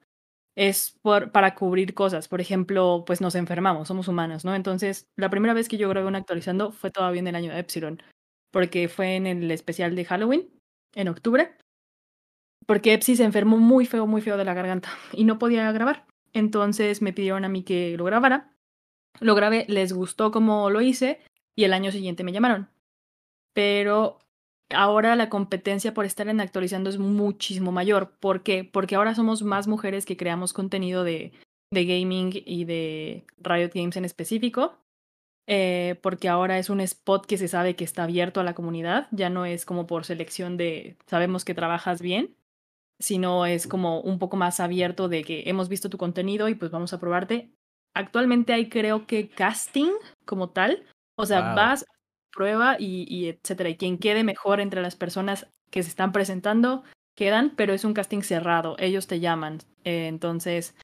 es por, para cubrir cosas. Por ejemplo, pues nos enfermamos, somos humanos, ¿no? Entonces, la primera vez que yo grabé un actualizando fue todavía en el año de Epsilon, porque fue en el especial de Halloween, en octubre, porque Epsi se enfermó muy feo, muy feo de la garganta y no podía grabar. Entonces me pidieron a mí que lo grabara. Lo grabé, les gustó como lo hice y el año siguiente me llamaron. Pero ahora la competencia por estar en actualizando es muchísimo mayor. ¿Por qué? Porque ahora somos más mujeres que creamos contenido de, de gaming y de Riot Games en específico. eh, porque ahora es un spot que se sabe que está abierto a la comunidad. Ya no es como por selección de sabemos que trabajas bien, sino es como un poco más abierto de que hemos visto tu contenido y pues vamos a probarte. Actualmente hay creo que casting como tal. O sea, Wow. vas, prueba y, y etcétera. Y quien quede mejor entre las personas que se están presentando, quedan, pero es un casting cerrado. Ellos te llaman. Eh, entonces,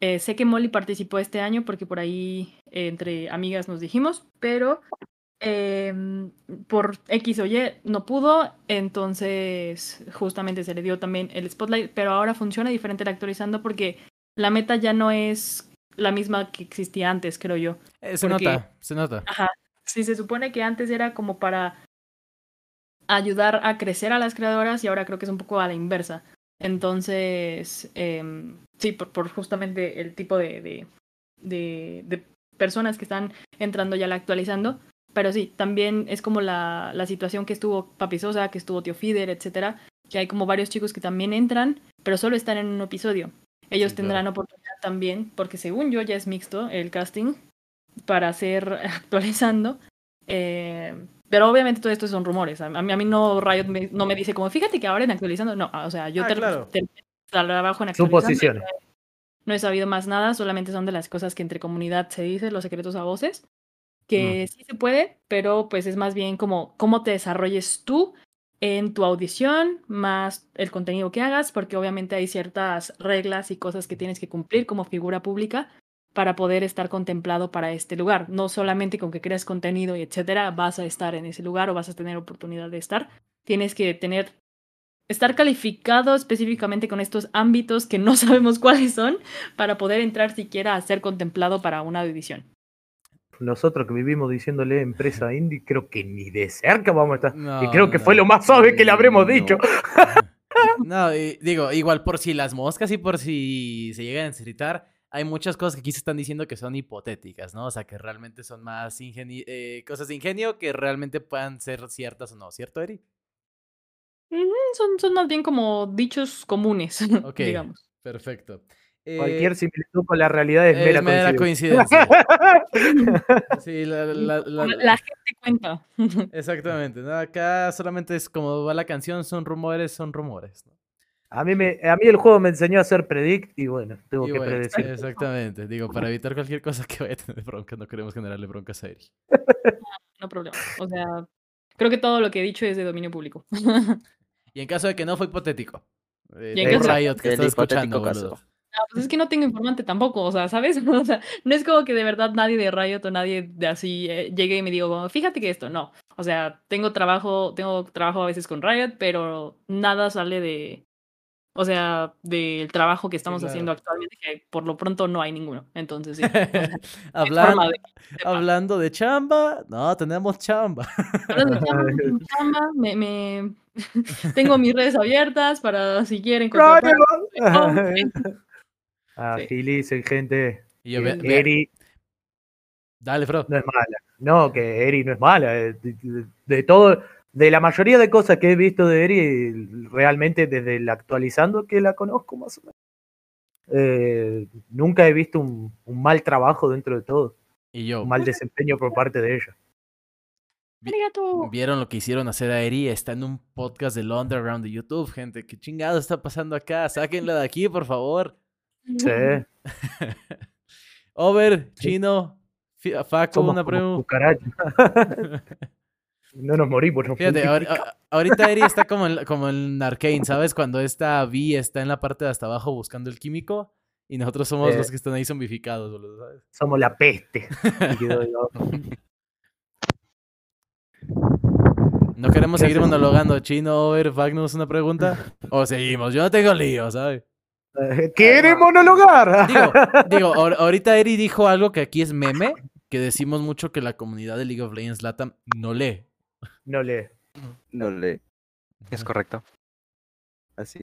eh, sé que Molly participó este año porque por ahí eh, entre amigas nos dijimos, pero em, por X o Y no pudo, entonces justamente se le dio también el spotlight, pero ahora funciona diferente el actualizando porque la meta ya no es la misma que existía antes, creo yo. Se Porque- nota, se nota. Ajá. Sí, se supone que antes era como para ayudar a crecer a las creadoras y ahora creo que es un poco a la inversa. Entonces, em, sí, por, por justamente el tipo de, de, de, de personas que están entrando ya la actualizando. Pero sí, también es como la, la situación que estuvo Papi Sosa, que estuvo Tío Fider, etcétera, que hay como varios chicos que también entran, pero solo están en un episodio. Ellos Sí, tendrán claro. oportunidad también, porque según yo ya es mixto el casting para hacer actualizando. Eh, pero obviamente todo esto son rumores. A, mí, a mí no Riot me- no me dice como, fíjate que ahora en actualizando. No, o sea, yo Ah, te, claro. te- trabajo en actualizando. Suposiciones. No he sabido más nada, solamente son de las cosas que entre comunidad se dice, los secretos a voces. Que sí se puede, pero pues es más bien como cómo te desarrolles tú en tu audición, más el contenido que hagas, porque obviamente hay ciertas reglas y cosas que tienes que cumplir como figura pública para poder estar contemplado para este lugar. No solamente con que creas contenido y etcétera, vas a estar en ese lugar o vas a tener oportunidad de estar. Tienes que tener estar calificado específicamente con estos ámbitos que no sabemos cuáles son para poder entrar siquiera a ser contemplado para una división. Nosotros que vivimos diciéndole empresa indie, creo que ni de cerca vamos a estar. No, y creo que no. fue lo más suave que le habremos No. dicho. No, y digo, igual por si las moscas y por si se llegan a necesitar, hay muchas cosas que aquí se están diciendo que son hipotéticas, ¿no? O sea, que realmente son más ingeni- eh, cosas de ingenio que realmente puedan ser ciertas o no, ¿cierto, Eri? Ujú, Son, son más bien como dichos comunes, Ok, digamos. perfecto. Cualquier Eh, similitud con la realidad es, es mera, mera coincidencia. coincidencia. Sí, la- la- la- La gente cuenta. exactamente. ¿no? Acá solamente es como va la canción, son rumores, son rumores. ¿no? A, mí me, a mí el juego me enseñó a hacer predict y bueno, tengo Y que bueno, predecir. exactamente. Digo, para evitar cualquier cosa que vaya a tener bronca, no queremos generarle broncas a Eri. No problema. O sea, creo que todo lo que he dicho es de dominio público. Y en caso de que no fue hipotético. Eh, Y en caso- Riot, que El estás hipotético escuchando, caso. No, pues es que no tengo informante tampoco, o sea, ¿sabes? O sea, no es como que de verdad nadie de Riot o nadie de así eh, llegue y me diga, fíjate que esto, no. O sea, tengo trabajo, tengo trabajo a veces con Riot, pero nada sale de, o sea, del trabajo que estamos claro. haciendo actualmente, que por lo pronto no hay ninguno. Entonces, sí. o sea, de- hablando de chamba, no, tenemos chamba. Hablando de chamba, me, me- tengo mis redes abiertas para si quieren. Agilicen, gente. Y yo, ve- ve- Eri dale, Fro. no es mala. No, que Eri no es mala. eh, De, de- de todo, de la mayoría de cosas que he visto de Eri, realmente desde el actualizando que la conozco más o menos. eh, nunca he visto un, un mal trabajo dentro de todo, Y yo, un mal desempeño por parte de ella. Arigato. ¿vieron lo que hicieron hacer a Eri? Está en un podcast del Underground de YouTube, gente. ¿Qué chingado está pasando acá? Sáquenla de aquí, por favor. Sí, Over, Chino, somos una cucarachas. no nos morimos. nos Fíjate, ahor- ahorita Eri está como en, como en Arcane, ¿sabes? Cuando esta Vi está en la parte de hasta abajo buscando el químico y nosotros somos Eh. los que están ahí zombificados, boludo, ¿sabes? Somos la peste. No queremos ¿Qué seguir hacemos? monologando. Chino, Over, Fagnus, una pregunta. O seguimos. Yo no tengo lío, ¿sabes? Eh, ¿Quiere monologar? Digo, digo, ahor- ahorita Eri dijo algo que aquí es meme, que decimos mucho que la comunidad de League of Legends Latam no lee. No lee. No le. Es correcto. Así.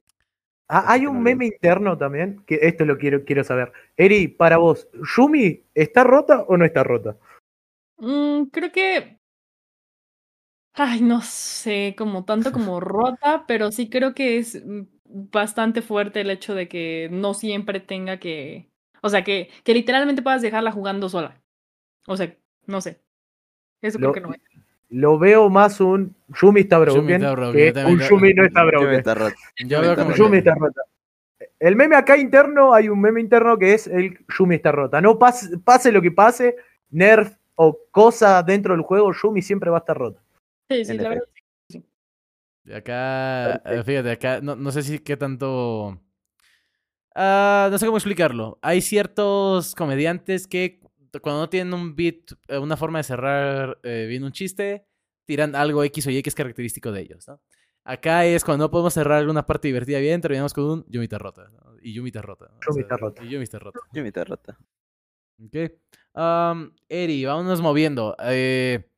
Ah, hay que un meme interno también, que esto lo quiero, quiero saber. Eri, para vos, ¿Yumi está rota o no está rota? Mm, creo que. Ay, no sé, como tanto como rota, pero sí creo que es bastante fuerte el hecho de que no siempre tenga que. O sea, que, que literalmente puedas dejarla jugando sola. O sea, no sé. Eso Lo- creo que no es. Lo veo más un Yumi está broken, está broken, que un Yumi no está Yumi broken. está roto. Yo veo está como. Yumi está rota. El meme acá interno, hay un meme interno que es el Yumi está rota. No pase, pase lo que pase, nerf o cosa dentro del juego, Yumi siempre va a estar rota. Sí, sí, en la verdad. Acá, fíjate, acá no, no sé si qué tanto... Ah, no sé cómo explicarlo. Hay ciertos comediantes que cuando no tienen un beat, eh, una forma de cerrar eh, bien un chiste, tiran algo X o Y que es característico de ellos, ¿no? Acá es cuando no podemos cerrar alguna parte divertida bien, terminamos con un Yumi te rota. ¿no? Y Yumi te rota. ¿no? O Yumi sea, te rota. Y Yumi te rota. Rota. Ok. Eri, vámonos moviendo. Eh,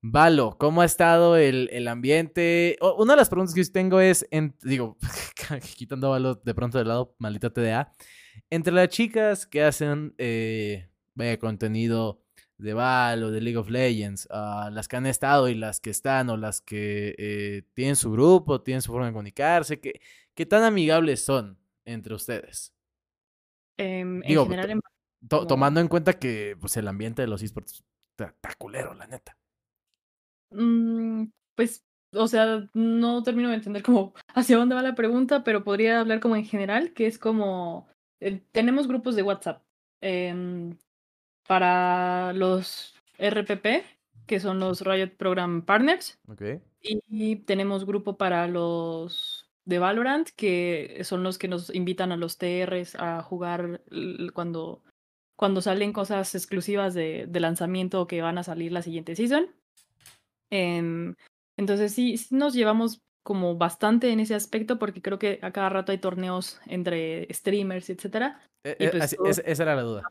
Valo, ¿cómo ha estado el, el ambiente? Una de las preguntas que yo tengo es, en- digo, quitando a Valo de pronto de lado, maldita TDA, entre las chicas que hacen eh, vaya, contenido de Valo, de League of Legends, ah, las que han estado y las que están, o las que eh, tienen su grupo, tienen su forma de comunicarse, ¿qué, qué tan amigables son entre ustedes? Em, Digo, en general, en- To- tomando en cuenta que pues, el ambiente de los esports está, está culero, la neta. Mm, pues, o sea, no termino de entender como hacia dónde va la pregunta, pero podría hablar como en general, que es como, eh, tenemos grupos de WhatsApp em, para los RPP, que son los Riot Program Partners, y tenemos grupo para los de Valorant, que son los que nos invitan a los TRs a jugar cuando, cuando salen cosas exclusivas de, de lanzamiento que van a salir la siguiente season. Em, entonces sí, sí nos llevamos como bastante en ese aspecto porque creo que a cada rato hay torneos entre streamers, etcétera. Eh, Y eh, pues así- esa era la duda.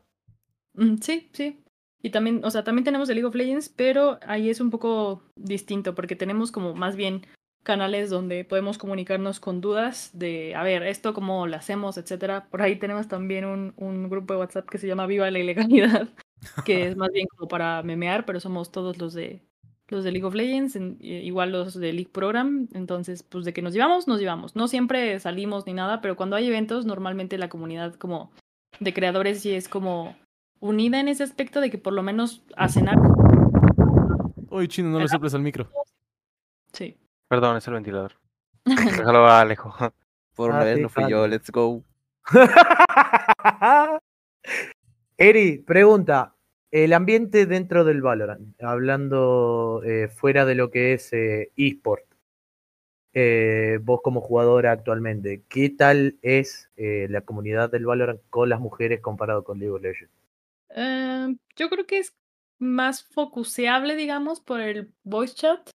Sí, sí. Y también, o sea, también tenemos de League of Legends, pero ahí es un poco distinto porque tenemos como más bien canales donde podemos comunicarnos con dudas de, a ver, esto cómo lo hacemos, etcétera. Por ahí tenemos también un, un grupo de WhatsApp que se llama Viva la Ilegalidad, que es más bien como para memear, pero somos todos los de los de League of Legends, en- i- igual los de League Program, entonces pues de que nos llevamos, nos llevamos. No siempre salimos ni nada, pero cuando hay eventos, normalmente la comunidad como de creadores sí es como unida en ese aspecto de que por lo menos a cenar. Uy, chino, no le soples al micro. Sí. Perdón, es el ventilador. Déjalo a Alejo. Por una Ah, vez sí, no fui yo, let's go. Eri, pregunta. El ambiente dentro del Valorant, hablando eh, fuera de lo que es eh, eSport, eh, vos como jugadora actualmente, ¿qué tal es eh, la comunidad del Valorant con las mujeres comparado con League of Legends? Eh, yo creo que es más focuseable, digamos, por el voice chat.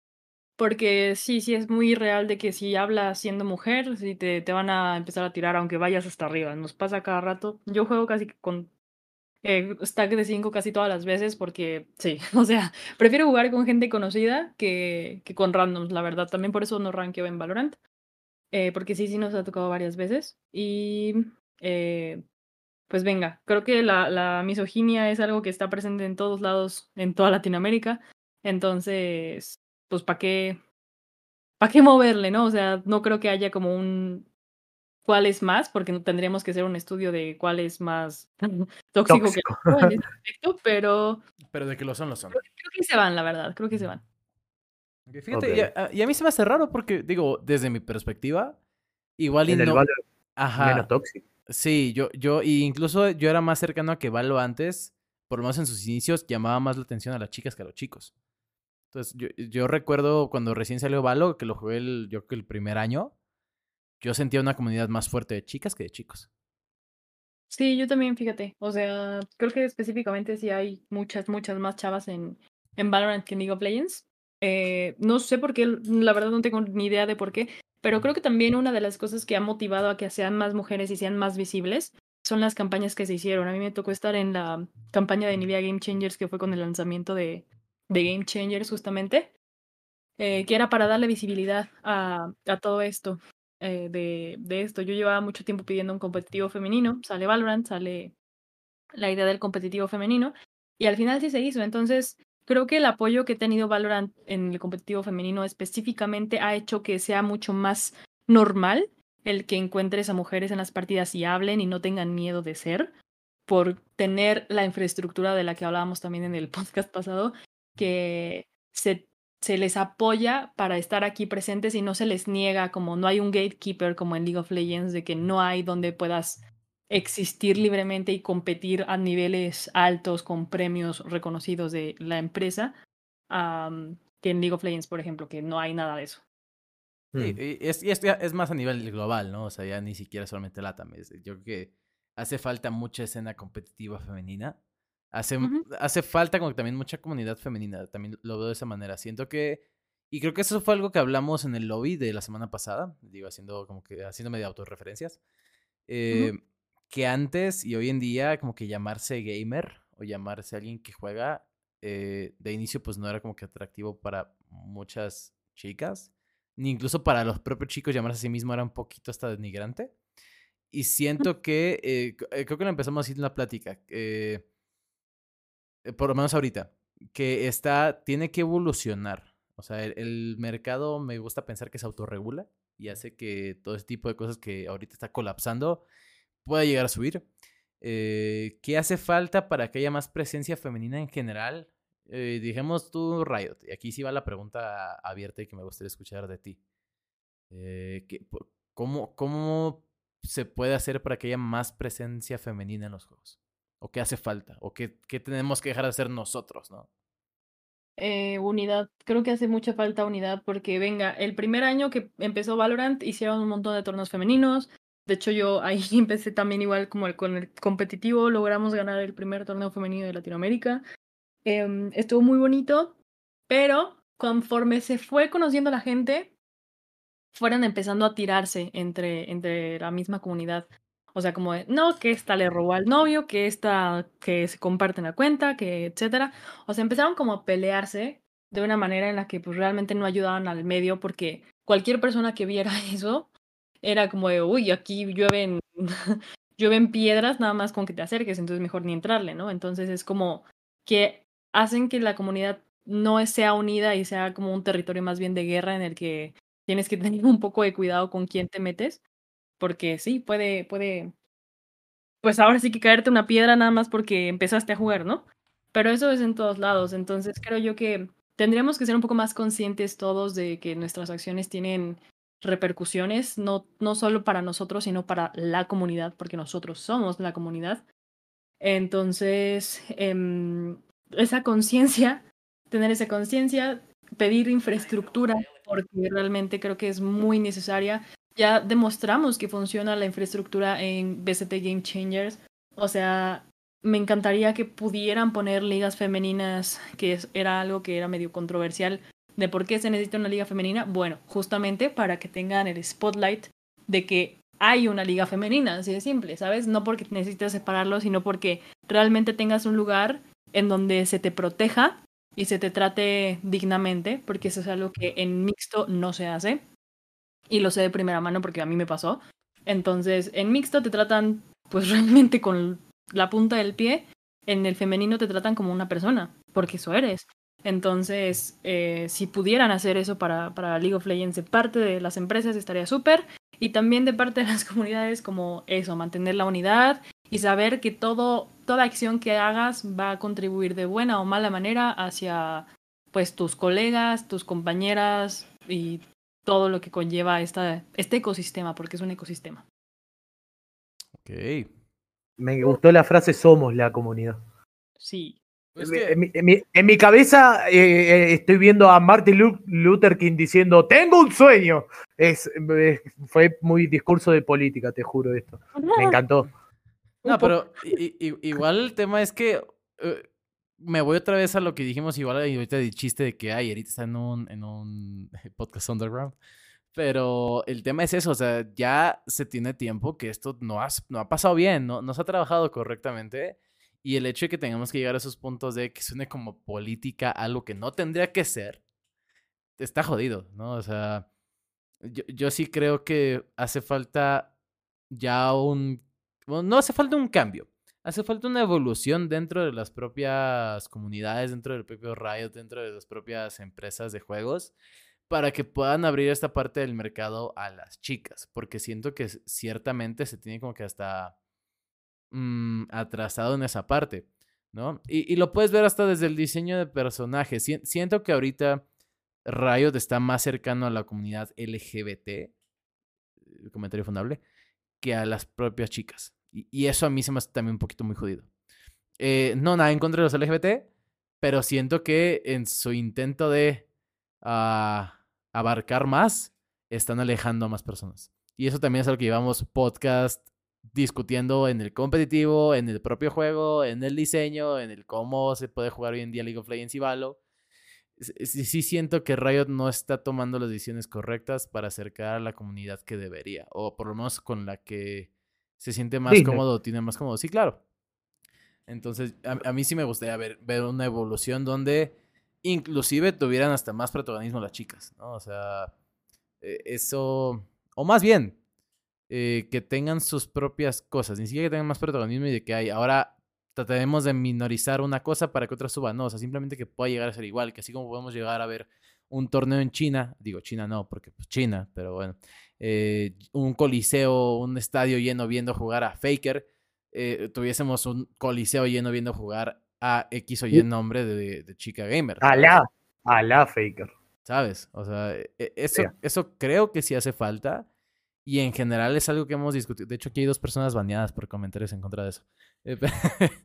Porque sí, sí es muy real de que si hablas siendo mujer, sí te, te van a empezar a tirar aunque vayas hasta arriba. Nos pasa cada rato. Yo juego casi con eh, stack de 5 casi todas las veces porque sí, o sea, prefiero jugar con gente conocida que, que con randoms, la verdad. También por eso no rankeo en Valorant. eh, porque sí, sí nos ha tocado varias veces. Y eh, pues venga, creo que la, la misoginia es algo que está presente en todos lados, en toda Latinoamérica. Entonces, pues, ¿para qué, para qué moverle, no? O sea, no creo que haya como un cuál es más, porque no tendríamos que hacer un estudio de cuál es más tóxico, Tóxico. que el otro en ese aspecto, pero Pero de que lo son, lo son. creo que se van, la verdad, creo que se van. Fíjate, y, a, y a mí se me hace raro porque, digo, desde mi perspectiva, igual y En el no... Ajá. menos tóxico. Sí, yo, yo, y incluso yo era más cercano a que Valo antes, por lo menos en sus inicios, llamaba más la atención a las chicas que a los chicos. Entonces, yo, yo recuerdo cuando recién salió Valo, que lo jugué el, yo que el primer año, yo sentía una comunidad más fuerte de chicas que de chicos. Sí, yo también, fíjate. O sea, creo que específicamente sí hay muchas, muchas más chavas en, en Valorant que en League of Legends. Eh, no sé por qué, la verdad no tengo ni idea de por qué, pero creo que también una de las cosas que ha motivado a que sean más mujeres y sean más visibles son las campañas que se hicieron. A mí me tocó estar en la campaña de Nvidia Game Changers, que fue con el lanzamiento de, de Game Changers justamente, eh, que era para darle visibilidad a, a todo esto eh, de, de esto. Yo llevaba mucho tiempo pidiendo un competitivo femenino, sale Valorant, sale la idea del competitivo femenino, y al final sí se hizo. Entonces, creo que el apoyo que ha tenido Valorant en el competitivo femenino específicamente ha hecho que sea mucho más normal el que encuentres a mujeres en las partidas y hablen y no tengan miedo de ser, por tener la infraestructura de la que hablábamos también en el podcast pasado, que se se les apoya para estar aquí presentes y no se les niega, como no hay un gatekeeper como en League of Legends, de que no hay donde puedas existir libremente y competir a niveles altos con premios reconocidos de la empresa, que en League of Legends, por ejemplo, que no hay nada de eso. Sí, Mm. y es, y es, ya- es más a nivel global, ¿no? O sea, ya ni siquiera solamente LATAM. Yo creo que hace falta mucha escena competitiva femenina. Hace, hace falta como que también mucha comunidad femenina, también lo veo de esa manera. Siento que, y creo que eso fue algo que hablamos en el lobby de la semana pasada, digo, haciendo como que, haciéndome de autorreferencias, eh, que antes y hoy en día como que llamarse gamer o llamarse alguien que juega, eh, de inicio pues no era como que atractivo para muchas chicas, ni incluso para los propios chicos llamarse a sí mismo era un poquito hasta denigrante. Y siento que, eh, eh, creo que lo empezamos así en la plática, eh, por lo menos ahorita, que está, tiene que evolucionar. O sea, el, el mercado me gusta pensar que se autorregula y hace que todo ese tipo de cosas que ahorita está colapsando pueda llegar a subir. Eh, ¿Qué hace falta para que haya más presencia femenina en general? Eh, dijimos tú, Riot, y aquí sí va la pregunta abierta y que me gustaría escuchar de ti. Eh, ¿qué- ¿cómo, ¿Cómo se puede hacer para que haya más presencia femenina en los juegos? ¿O qué hace falta? ¿O qué, qué tenemos que dejar de hacer nosotros, no? Eh, unidad. Creo que hace mucha falta unidad porque, venga, el primer año que empezó Valorant hicieron un montón de torneos femeninos. De hecho, yo ahí empecé también igual como el, con el competitivo. Logramos ganar el primer torneo femenino de Latinoamérica. Em, estuvo muy bonito, pero conforme se fue conociendo la gente, fueron empezando a tirarse entre, entre la misma comunidad. O sea, como no, que esta le robó al novio, que esta, que se comparten la cuenta, que etcétera. O sea, empezaron como a pelearse de una manera en la que pues realmente no ayudaban al medio porque cualquier persona que viera eso era como de, uy, aquí llueven, piedras nada más con que te acerques, entonces mejor ni entrarle, ¿no? Entonces es como que hacen que la comunidad no sea unida y sea como un territorio más bien de guerra en el que tienes que tener un poco de cuidado con quién te metes, porque sí, puede, puede, pues ahora sí que caerte una piedra nada más porque empezaste a jugar, ¿no? Pero eso es en todos lados, entonces creo yo que tendríamos que ser un poco más conscientes todos de que nuestras acciones tienen repercusiones, no, no solo para nosotros, sino para la comunidad, porque nosotros somos la comunidad. Entonces, em, esa conciencia, tener esa conciencia, pedir infraestructura, porque realmente creo que es muy necesaria. Ya demostramos que funciona la infraestructura en BCT Game Changers. O sea, me encantaría que pudieran poner ligas femeninas, que era algo que era medio controversial. ¿De por qué se necesita una liga femenina? Bueno, justamente para que tengan el spotlight de que hay una liga femenina, así de simple, ¿sabes? No porque necesites separarlo, sino porque realmente tengas un lugar en donde se te proteja y se te trate dignamente, porque eso es algo que en mixto no se hace. Y lo sé de primera mano porque a mí me pasó. Entonces, en mixto te tratan pues realmente con la punta del pie, en el femenino te tratan como una persona, porque eso eres. Entonces, eh, si pudieran hacer eso para, para League of Legends de parte de las empresas, estaría súper. Y también de parte de las comunidades, como eso, mantener la unidad y saber que todo, toda acción que hagas va a contribuir de buena o mala manera hacia pues tus colegas, tus compañeras y todo lo que conlleva esta, este ecosistema, porque es un ecosistema. Ok. Me gustó la frase somos la comunidad. Sí. Es En mi- que- en, mi, en mi- en mi cabeza eh, eh, estoy viendo a Martin Lu- Luther King diciendo, tengo un sueño. Es, eh, fue muy discurso de política, te juro esto. Me encantó. No, pero i- i- igual el tema es que eh, me voy otra vez a lo que dijimos igual ahorita de chiste de que ay, ahorita está en un, en un podcast underground. Pero el tema es eso, o sea, ya se tiene tiempo que esto no, has- no ha pasado bien, no, no se ha trabajado correctamente. Y el hecho de que tengamos que llegar a esos puntos de que suene como política algo que no tendría que ser, está jodido, ¿no? O sea, yo, yo sí creo que hace falta ya un... no hace falta un cambio, hace falta una evolución dentro de las propias comunidades, dentro del propio Riot, dentro de las propias empresas de juegos, para que puedan abrir esta parte del mercado a las chicas, porque siento que ciertamente se tiene como que hasta mm, atrasado en esa parte, ¿no? Y, y lo puedes ver hasta desde el diseño de personajes. Sien- siento que ahorita Riot está más cercano a la comunidad LGBT, comentario fundable, que a las propias chicas. Y, y eso a mí se me hace también un poquito muy jodido. Eh, no nada en contra de los LGBT, pero siento que en su intento de ah, abarcar más, están alejando a más personas. Y eso también es algo que llevamos podcast discutiendo en el competitivo, en el propio juego, en el diseño, en el cómo se puede jugar hoy en día League of Legends y Valo. Sí, sí- siento que Riot no está tomando las decisiones correctas para acercar a la comunidad que debería, o por lo menos con la que se siente más cómodo, tiene más cómodo. Sí, claro. Entonces, a, a mí sí me gustaría ver, ver una evolución donde inclusive tuvieran hasta más protagonismo las chicas, ¿no? O sea, eh, eso, o más bien, eh, que tengan sus propias cosas, ni siquiera que tengan más protagonismo y de que hay, ahora trataremos de minorizar una cosa para que otra suba, no, o sea, simplemente que pueda llegar a ser igual, que así como podemos llegar a ver un torneo en China, digo China no, porque pues China, pero bueno, eh, un coliseo, un estadio lleno viendo jugar a Faker, eh, tuviésemos un coliseo lleno viendo jugar a X o Y nombre de, de chica gamer. Alá, alá, Faker. ¿Sabes? O sea, e- e- eso, eso creo que sí hace falta. Y en general es algo que hemos discutido. De hecho, aquí hay dos personas baneadas por comentarios en contra de eso. Eh, pe-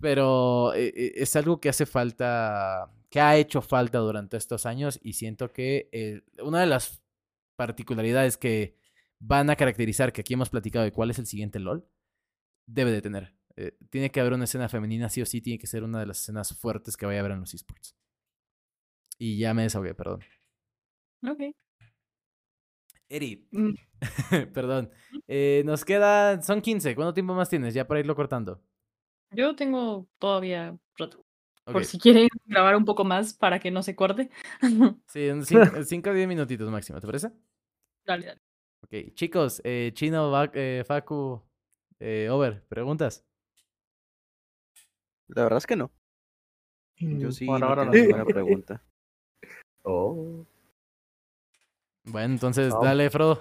Pero eh, eh, es algo que hace falta, que ha hecho falta durante estos años. Y siento que una de las particularidades que van a caracterizar, que aquí hemos platicado de cuál es el siguiente LOL, debe de tener. Tiene que haber una escena femenina, sí o sí, tiene que ser una de las escenas fuertes que vaya a haber en los esports. Y ya me desahogué, perdón. Ok. Eri, Mm. perdón. Eh, nos quedan, son 15. ¿Cuánto tiempo más tienes ya para irlo cortando? Yo tengo todavía rato. Por si quieren grabar un poco más para que no se corte. Sí, en 5 o 10 minutitos máximo, ¿te parece? dale, dale. Ok, chicos, eh, Chino, Va- eh, Facu, eh, Over, ¿preguntas? La verdad es que no. Yo Mm, sí por ahora no. tengo ninguna pregunta. Oh. Bueno, entonces No. dale, Frodo.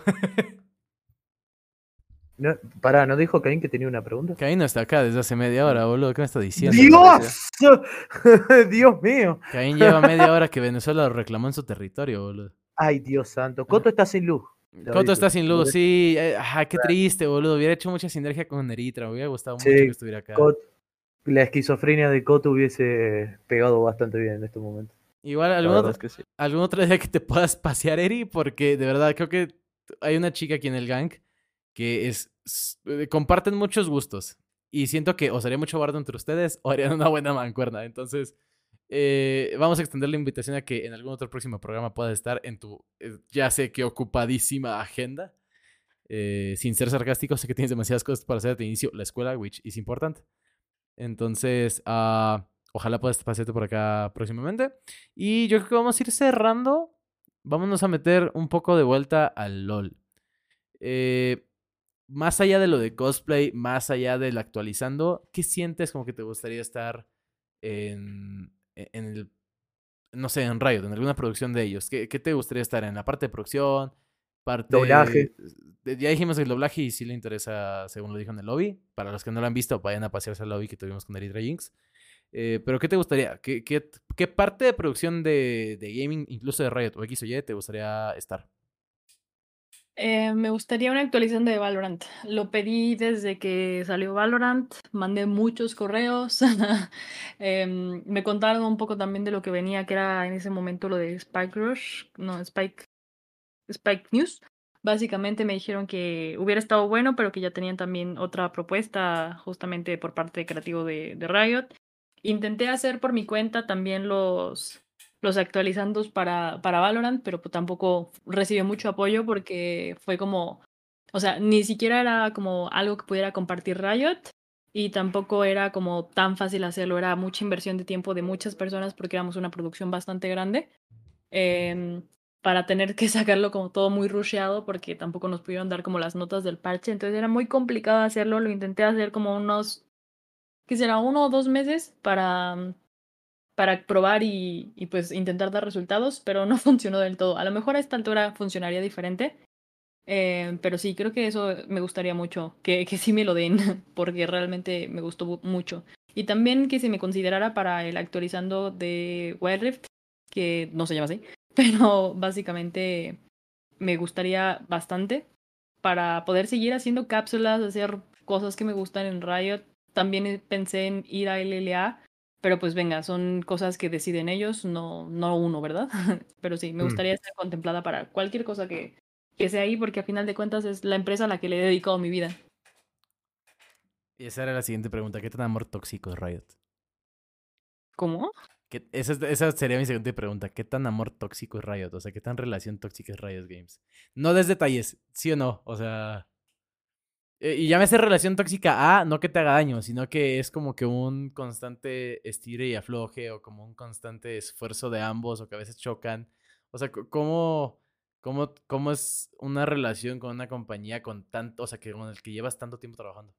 No, pará, ¿no dijo Caín que tenía una pregunta? Caín no está acá desde hace media hora, boludo. ¿Qué me está diciendo? ¡Dios! ¡Dios mío! Caín lleva media hora que Venezuela lo reclamó en su territorio, boludo. Ay, Dios santo. Coto está sin luz. Coto aviso. está sin luz, sí. eh, ah, qué triste, boludo. Hubiera hecho mucha sinergia con Neritra. Me hubiera gustado mucho que estuviera acá. Cot- la esquizofrenia de Coto hubiese pegado bastante bien en este momento. Igual, ¿algún otro, es que sí. algún otro día que te puedas pasear, Eri, porque de verdad creo que hay una chica aquí en el gang que es eh, comparten muchos gustos y siento que os haría mucho bardo entre ustedes o harían una buena mancuerna. Entonces, eh, vamos a extender la invitación a que en algún otro próximo programa puedas estar en tu, eh, ya sé que ocupadísima agenda. Eh, sin ser sarcástico, sé que tienes demasiadas cosas para hacer de inicio la escuela, which is importante. Entonces, ah, ojalá puedas pasearte por acá próximamente. Y yo creo que vamos a ir cerrando. Vámonos a meter un poco de vuelta al LOL. Eh, más allá de lo de cosplay, más allá del actualizando, ¿qué sientes como que te gustaría estar en, e, en el, no sé, en Riot, en alguna producción de ellos? ¿Qué, qué te gustaría estar en la parte de producción? Parte Doblaje. ya dijimos el doblaje y sí le interesa, según lo dijo en el lobby. Para los que no lo han visto, vayan a pasearse al lobby que tuvimos con Erythra Jinx. Eh, pero ¿qué te gustaría? ¿Qué, qué, qué parte de producción de, de gaming, incluso de Riot o X o Y, te gustaría estar? Eh, me gustaría una actualización de Valorant. Lo pedí desde que salió Valorant, mandé muchos correos. Em, me contaron un poco también de lo que venía, que era en ese momento lo de Spike Rush, no, Spike, Spike News. Básicamente me dijeron que hubiera estado bueno, pero que ya tenían también otra propuesta justamente por parte creativo de, de Riot. Intenté hacer por mi cuenta también los, los actualizandos para, para Valorant, pero pues tampoco recibió mucho apoyo porque fue como, o sea, ni siquiera era como algo que pudiera compartir Riot y tampoco era como tan fácil hacerlo, era mucha inversión de tiempo de muchas personas porque éramos una producción bastante grande. em, para tener que sacarlo como todo muy rusheado porque tampoco nos pudieron dar como las notas del parche, entonces era muy complicado hacerlo, lo intenté hacer como unos, ¿qué será? Uno o dos meses para, para probar y, y pues intentar dar resultados, pero no funcionó del todo. A lo mejor a esta altura funcionaría diferente, eh, pero sí, creo que eso me gustaría mucho, que, que sí me lo den, porque realmente me gustó mucho. Y también que se me considerara para el actualizando de Wild Rift, que no se llama así, pero básicamente me gustaría bastante para poder seguir haciendo cápsulas, hacer cosas que me gustan en Riot. También eh, pensé en ir a LLA, pero pues venga, son cosas que deciden ellos, no, no uno, ¿verdad? pero sí, me Mm. gustaría estar contemplada para cualquier cosa que, que sea ahí, porque a final de cuentas es la empresa a la que le he dedicado mi vida. Y esa era la siguiente pregunta. ¿Qué tan amor tóxico es Riot? ¿Cómo? ¿Qué- esa, es- esa sería mi siguiente pregunta. ¿Qué tan amor tóxico es Riot? O sea, ¿qué tan relación tóxica es Riot Games? No des detalles, ¿sí o no? O sea... eh, Y llámese relación tóxica a, no que te haga daño, sino que es como que un constante estire y afloje o como un constante esfuerzo de ambos o que a veces chocan. O sea, ¿cómo, cómo, cómo es una relación con una compañía con tanto, o sea, que con el que llevas tanto tiempo trabajando?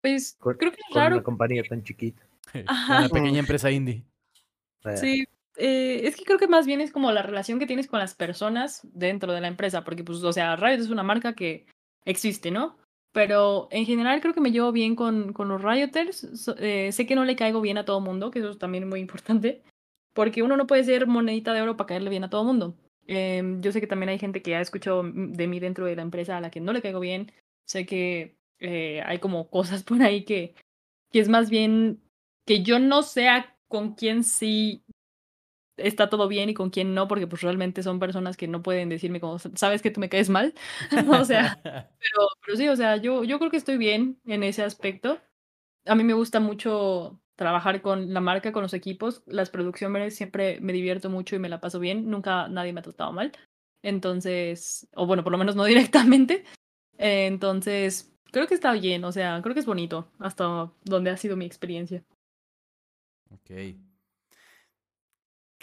Pues Con- creo que es raro. una compañía tan chiquita. Ajá. Una pequeña empresa indie. Eh, Sí, eh, es que creo que más bien es como la relación que tienes con las personas dentro de la empresa, porque pues, o sea, Riot es una marca que existe, ¿no? Pero en general creo que me llevo bien con, con los Rioters. Eh, sé que no le caigo bien a todo mundo, que eso es también muy importante, porque uno no puede ser monedita de oro para caerle bien a todo mundo. Em, yo sé que también hay gente que ha escuchado de mí dentro de la empresa a la que no le caigo bien. Sé que eh, hay como cosas por ahí que, que es más bien que yo no sea con quién sí está todo bien y con quién no, porque pues realmente son personas que no pueden decirme como, sabes que tú me caes mal. o sea, pero, pero sí, o sea, yo, yo creo que estoy bien en ese aspecto. A mí me gusta mucho trabajar con la marca, con los equipos. Las producciones siempre me divierto mucho y me la paso bien. Nunca nadie me ha tratado mal. Entonces, o bueno, por lo menos no directamente. Entonces, creo que está bien, o sea, creo que es bonito hasta donde ha sido mi experiencia. Ok.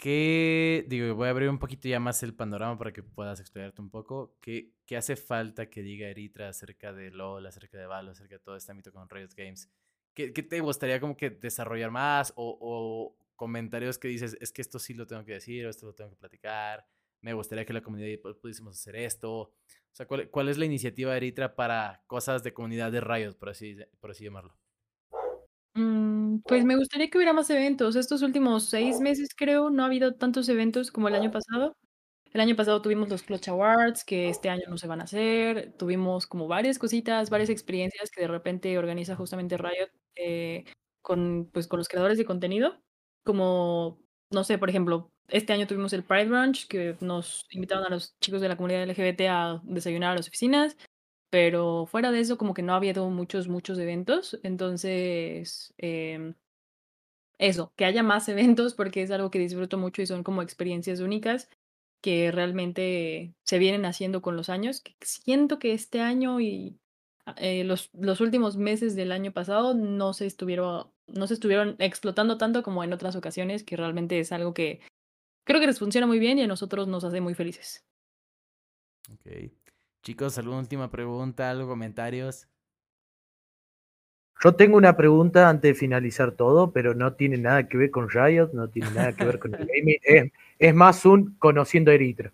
¿Qué, digo, voy a abrir un poquito ya más el panorama para que puedas explayarte un poco. ¿Qué, qué hace falta que diga Eritra acerca de LoL, acerca de Valo, acerca de todo este ámbito con Riot Games? ¿Qué, qué te gustaría como que desarrollar más o, o comentarios que dices, es que esto sí lo tengo que decir o esto lo tengo que platicar? Me gustaría que la comunidad pu- pudiésemos hacer esto. O sea, ¿cuál, cuál es la iniciativa de Eritra para cosas de comunidad de Riot, por así, por así llamarlo? Mm, Pues me gustaría que hubiera más eventos. Estos últimos seis meses, creo, no ha habido tantos eventos como el año pasado. El año pasado tuvimos los Clutch Awards, que este año no se van a hacer. Tuvimos como varias cositas, varias experiencias que de repente organiza justamente Riot eh, con, pues, con los creadores de contenido. Como, no sé, por ejemplo, este año tuvimos el Pride Brunch, que nos invitaron a los chicos de la comunidad LGBT a desayunar a las oficinas pero fuera de eso como que no ha habido muchos, muchos eventos, entonces em, eso, que haya más eventos porque es algo que disfruto mucho y son como experiencias únicas que realmente se vienen haciendo con los años, siento que este año y eh, los, los últimos meses del año pasado no se estuvieron, no se estuvieron explotando tanto como en otras ocasiones, que realmente es algo que creo que les funciona muy bien y a nosotros nos hace muy felices. Ok. Chicos, ¿alguna última pregunta, algo, comentarios? Yo tengo una pregunta antes de finalizar todo, pero no tiene nada que ver con Riot, no tiene nada que ver con el gaming. Es, es más un conociendo Eritra.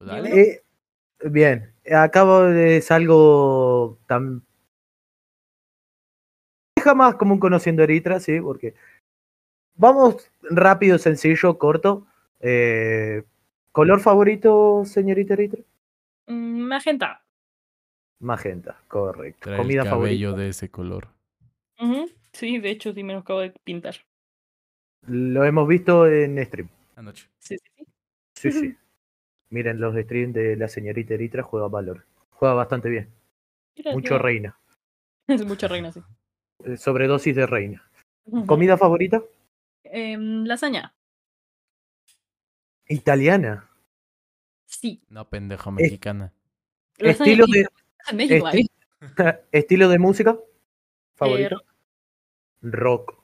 Dale. Eh, bien, acabo de es algo tan. Jamás como un conociendo Eritra, sí, porque. Vamos rápido, sencillo, corto. Eh, ¿Color favorito, señorita Eritra? Mm, Magenta. Magenta, correcto. Trae Comida el favorita. cabello de ese color. Sí, de hecho, sí me lo acabo de pintar. Lo hemos visto en stream. Anoche. Sí, sí, sí. Sí, sí. Miren los streams de la señorita Eritra, juega Valor. Juega bastante bien. Mucho reina. Es mucha reina, sí. Eh, Sobredosis de reina. ¿Comida favorita? Em, lasaña. Italiana. Sí. No, pendejo, mexicana. Estilo de, en México, esti- ¿eh? estilo de música favorito. Rock.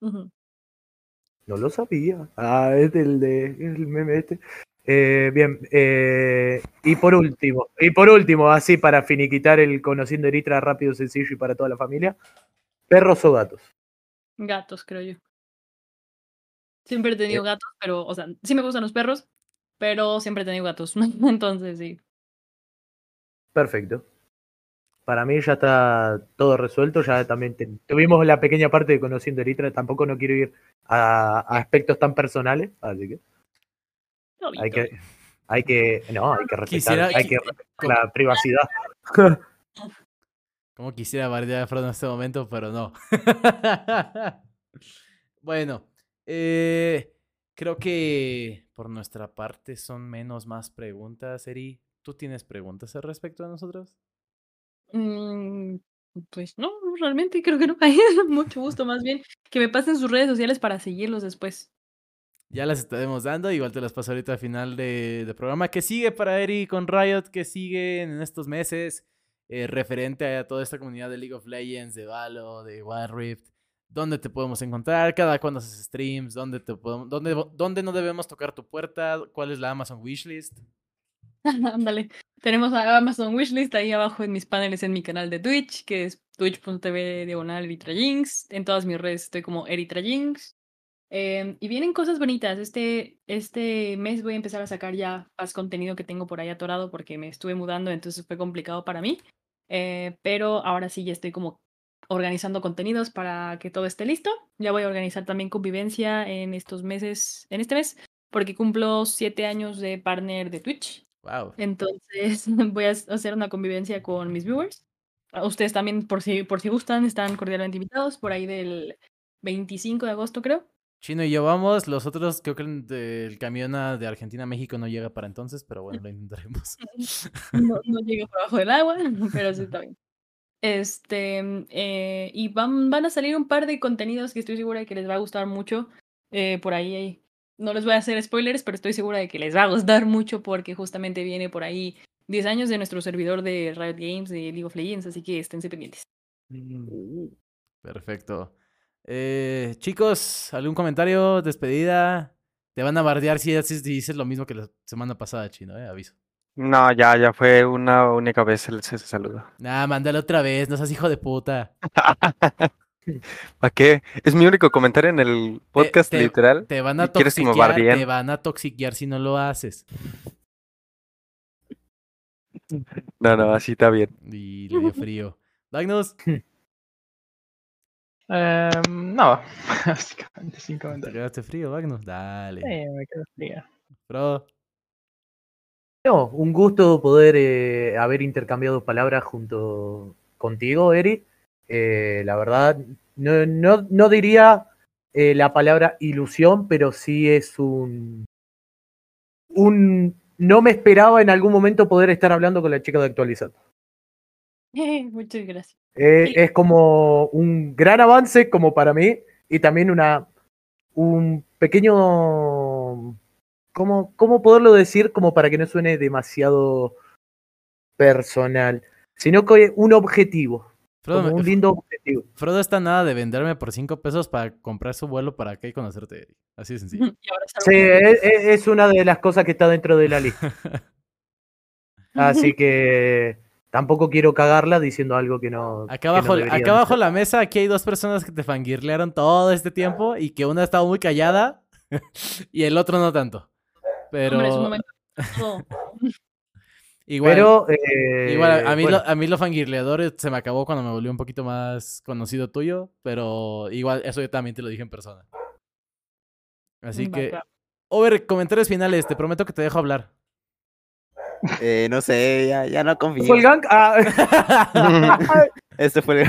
No lo sabía. Ah, es del de el meme este. Eh, bien, eh, y por último, y por último, así para finiquitar el conociendo Eritra rápido, sencillo y para toda la familia, perros o gatos. Gatos, creo yo. Siempre he tenido gatos, pero, o sea, sí me gustan los perros, pero siempre he tenido gatos. Entonces, sí. Perfecto. Para mí ya está todo resuelto. Ya también te- tuvimos la pequeña parte de conociendo Eritra. Tampoco no quiero ir a, a aspectos tan personales, así que hay que, hay que, no, hay que respetar, Quisiera- hay que respetar la privacidad. Como quisiera bardear a Frodo en este momento, pero no. bueno, eh, creo que por nuestra parte son menos más preguntas, Eri. ¿Tú tienes preguntas al respecto de nosotros? Mm, pues no, realmente creo que no. Mucho gusto, más bien. Que me pasen sus redes sociales para seguirlos después. Ya las estaremos dando, igual te las paso ahorita al final de, de programa. ¿Qué sigue para Eri con Riot? ¿Qué sigue en estos meses? eh, referente a toda esta comunidad de League of Legends, de Valo, de Wild Rift. ¿Dónde te podemos encontrar? ¿Cada cuándo haces streams? ¿Dónde, te podemos, dónde, no debemos tocar tu puerta? ¿Cuál es la Amazon Wishlist? Ándale. Tenemos a Amazon Wishlist ahí abajo en mis paneles en mi canal de Twitch, que es twitch.tv diagonal eritrajinx. En todas mis redes estoy como eritrajinx. Eh, y vienen cosas bonitas. Este, este mes voy a empezar a sacar ya más contenido que tengo por ahí atorado porque me estuve mudando, entonces fue complicado para mí. Eh, pero ahora sí ya estoy como organizando contenidos para que todo esté listo. Ya voy a organizar también convivencia en estos meses, en este mes, porque cumplo siete años de partner de Twitch. Wow. Entonces voy a hacer una convivencia con mis viewers. A Ustedes también, por si, por si gustan, están cordialmente invitados por ahí del 25 de agosto, creo. Chino y yo vamos, los otros creo que el, camión de Argentina a México no llega para entonces, pero bueno, lo intentaremos. No, no llega por abajo del agua, pero sí está bien. Este, mm, eh, y van, van a salir un par de contenidos que estoy segura de que les va a gustar mucho. eh, por ahí, no les voy a hacer spoilers, pero estoy segura de que les va a gustar mucho porque justamente viene por ahí 10 años de nuestro servidor de Riot Games, de League of Legends, así que esténse pendientes. Perfecto. Eh, chicos, ¿algún comentario? ¿Despedida? Te van a bardear si dices lo mismo que la semana pasada, Chino, eh, aviso. No, ya, ya fue una única vez el ese saludo. Nah, mándalo otra vez, no seas hijo de puta. ¿Para qué? Es mi único comentario en el podcast, te- literal. Te van a ¿Y quieres que me toxiquear, bardeen? te van a toxiquear si no lo haces. No, no, así está bien. Y le dio frío. Magnus, Eh, nada, básicamente sin ¿te comentarios. quedaste frío, Magnus? Dale. Sí, me quedo fría. Bro, No, un gusto poder eh, haber intercambiado palabras junto contigo, Eri. Eh, la verdad, no, no, no diría eh, la palabra ilusión, pero sí es un, un... No me esperaba en algún momento poder estar hablando con la chica de actualizando. Muchas gracias. Sí. Es como un gran avance como para mí y también una un pequeño ¿cómo, cómo poderlo decir como para que no suene demasiado personal, sino que un objetivo, Frodo, como un lindo objetivo. Frodo está nada de venderme por 5 pesos para comprar su vuelo para acá y conocerte. Así de sencillo. Sí, es, una de las cosas que está dentro de la lista. Así que tampoco quiero cagarla diciendo algo que no. Acá no abajo, debería acá abajo la mesa, aquí hay dos personas que te fangirlearon todo este tiempo y que una ha estado muy callada y el otro no tanto. Pero Hombre, es un momento todo. igual, Pero eh, igual a, mí bueno, lo, a mí lo fangirleador se me acabó cuando me volví un poquito más conocido tuyo, pero igual eso yo también te lo dije en persona. Así que. Over, comentarios finales, te prometo que te dejo hablar. Eh, no sé, ya, ya no confío. ¿Fue el gank? Ah, Este fue el...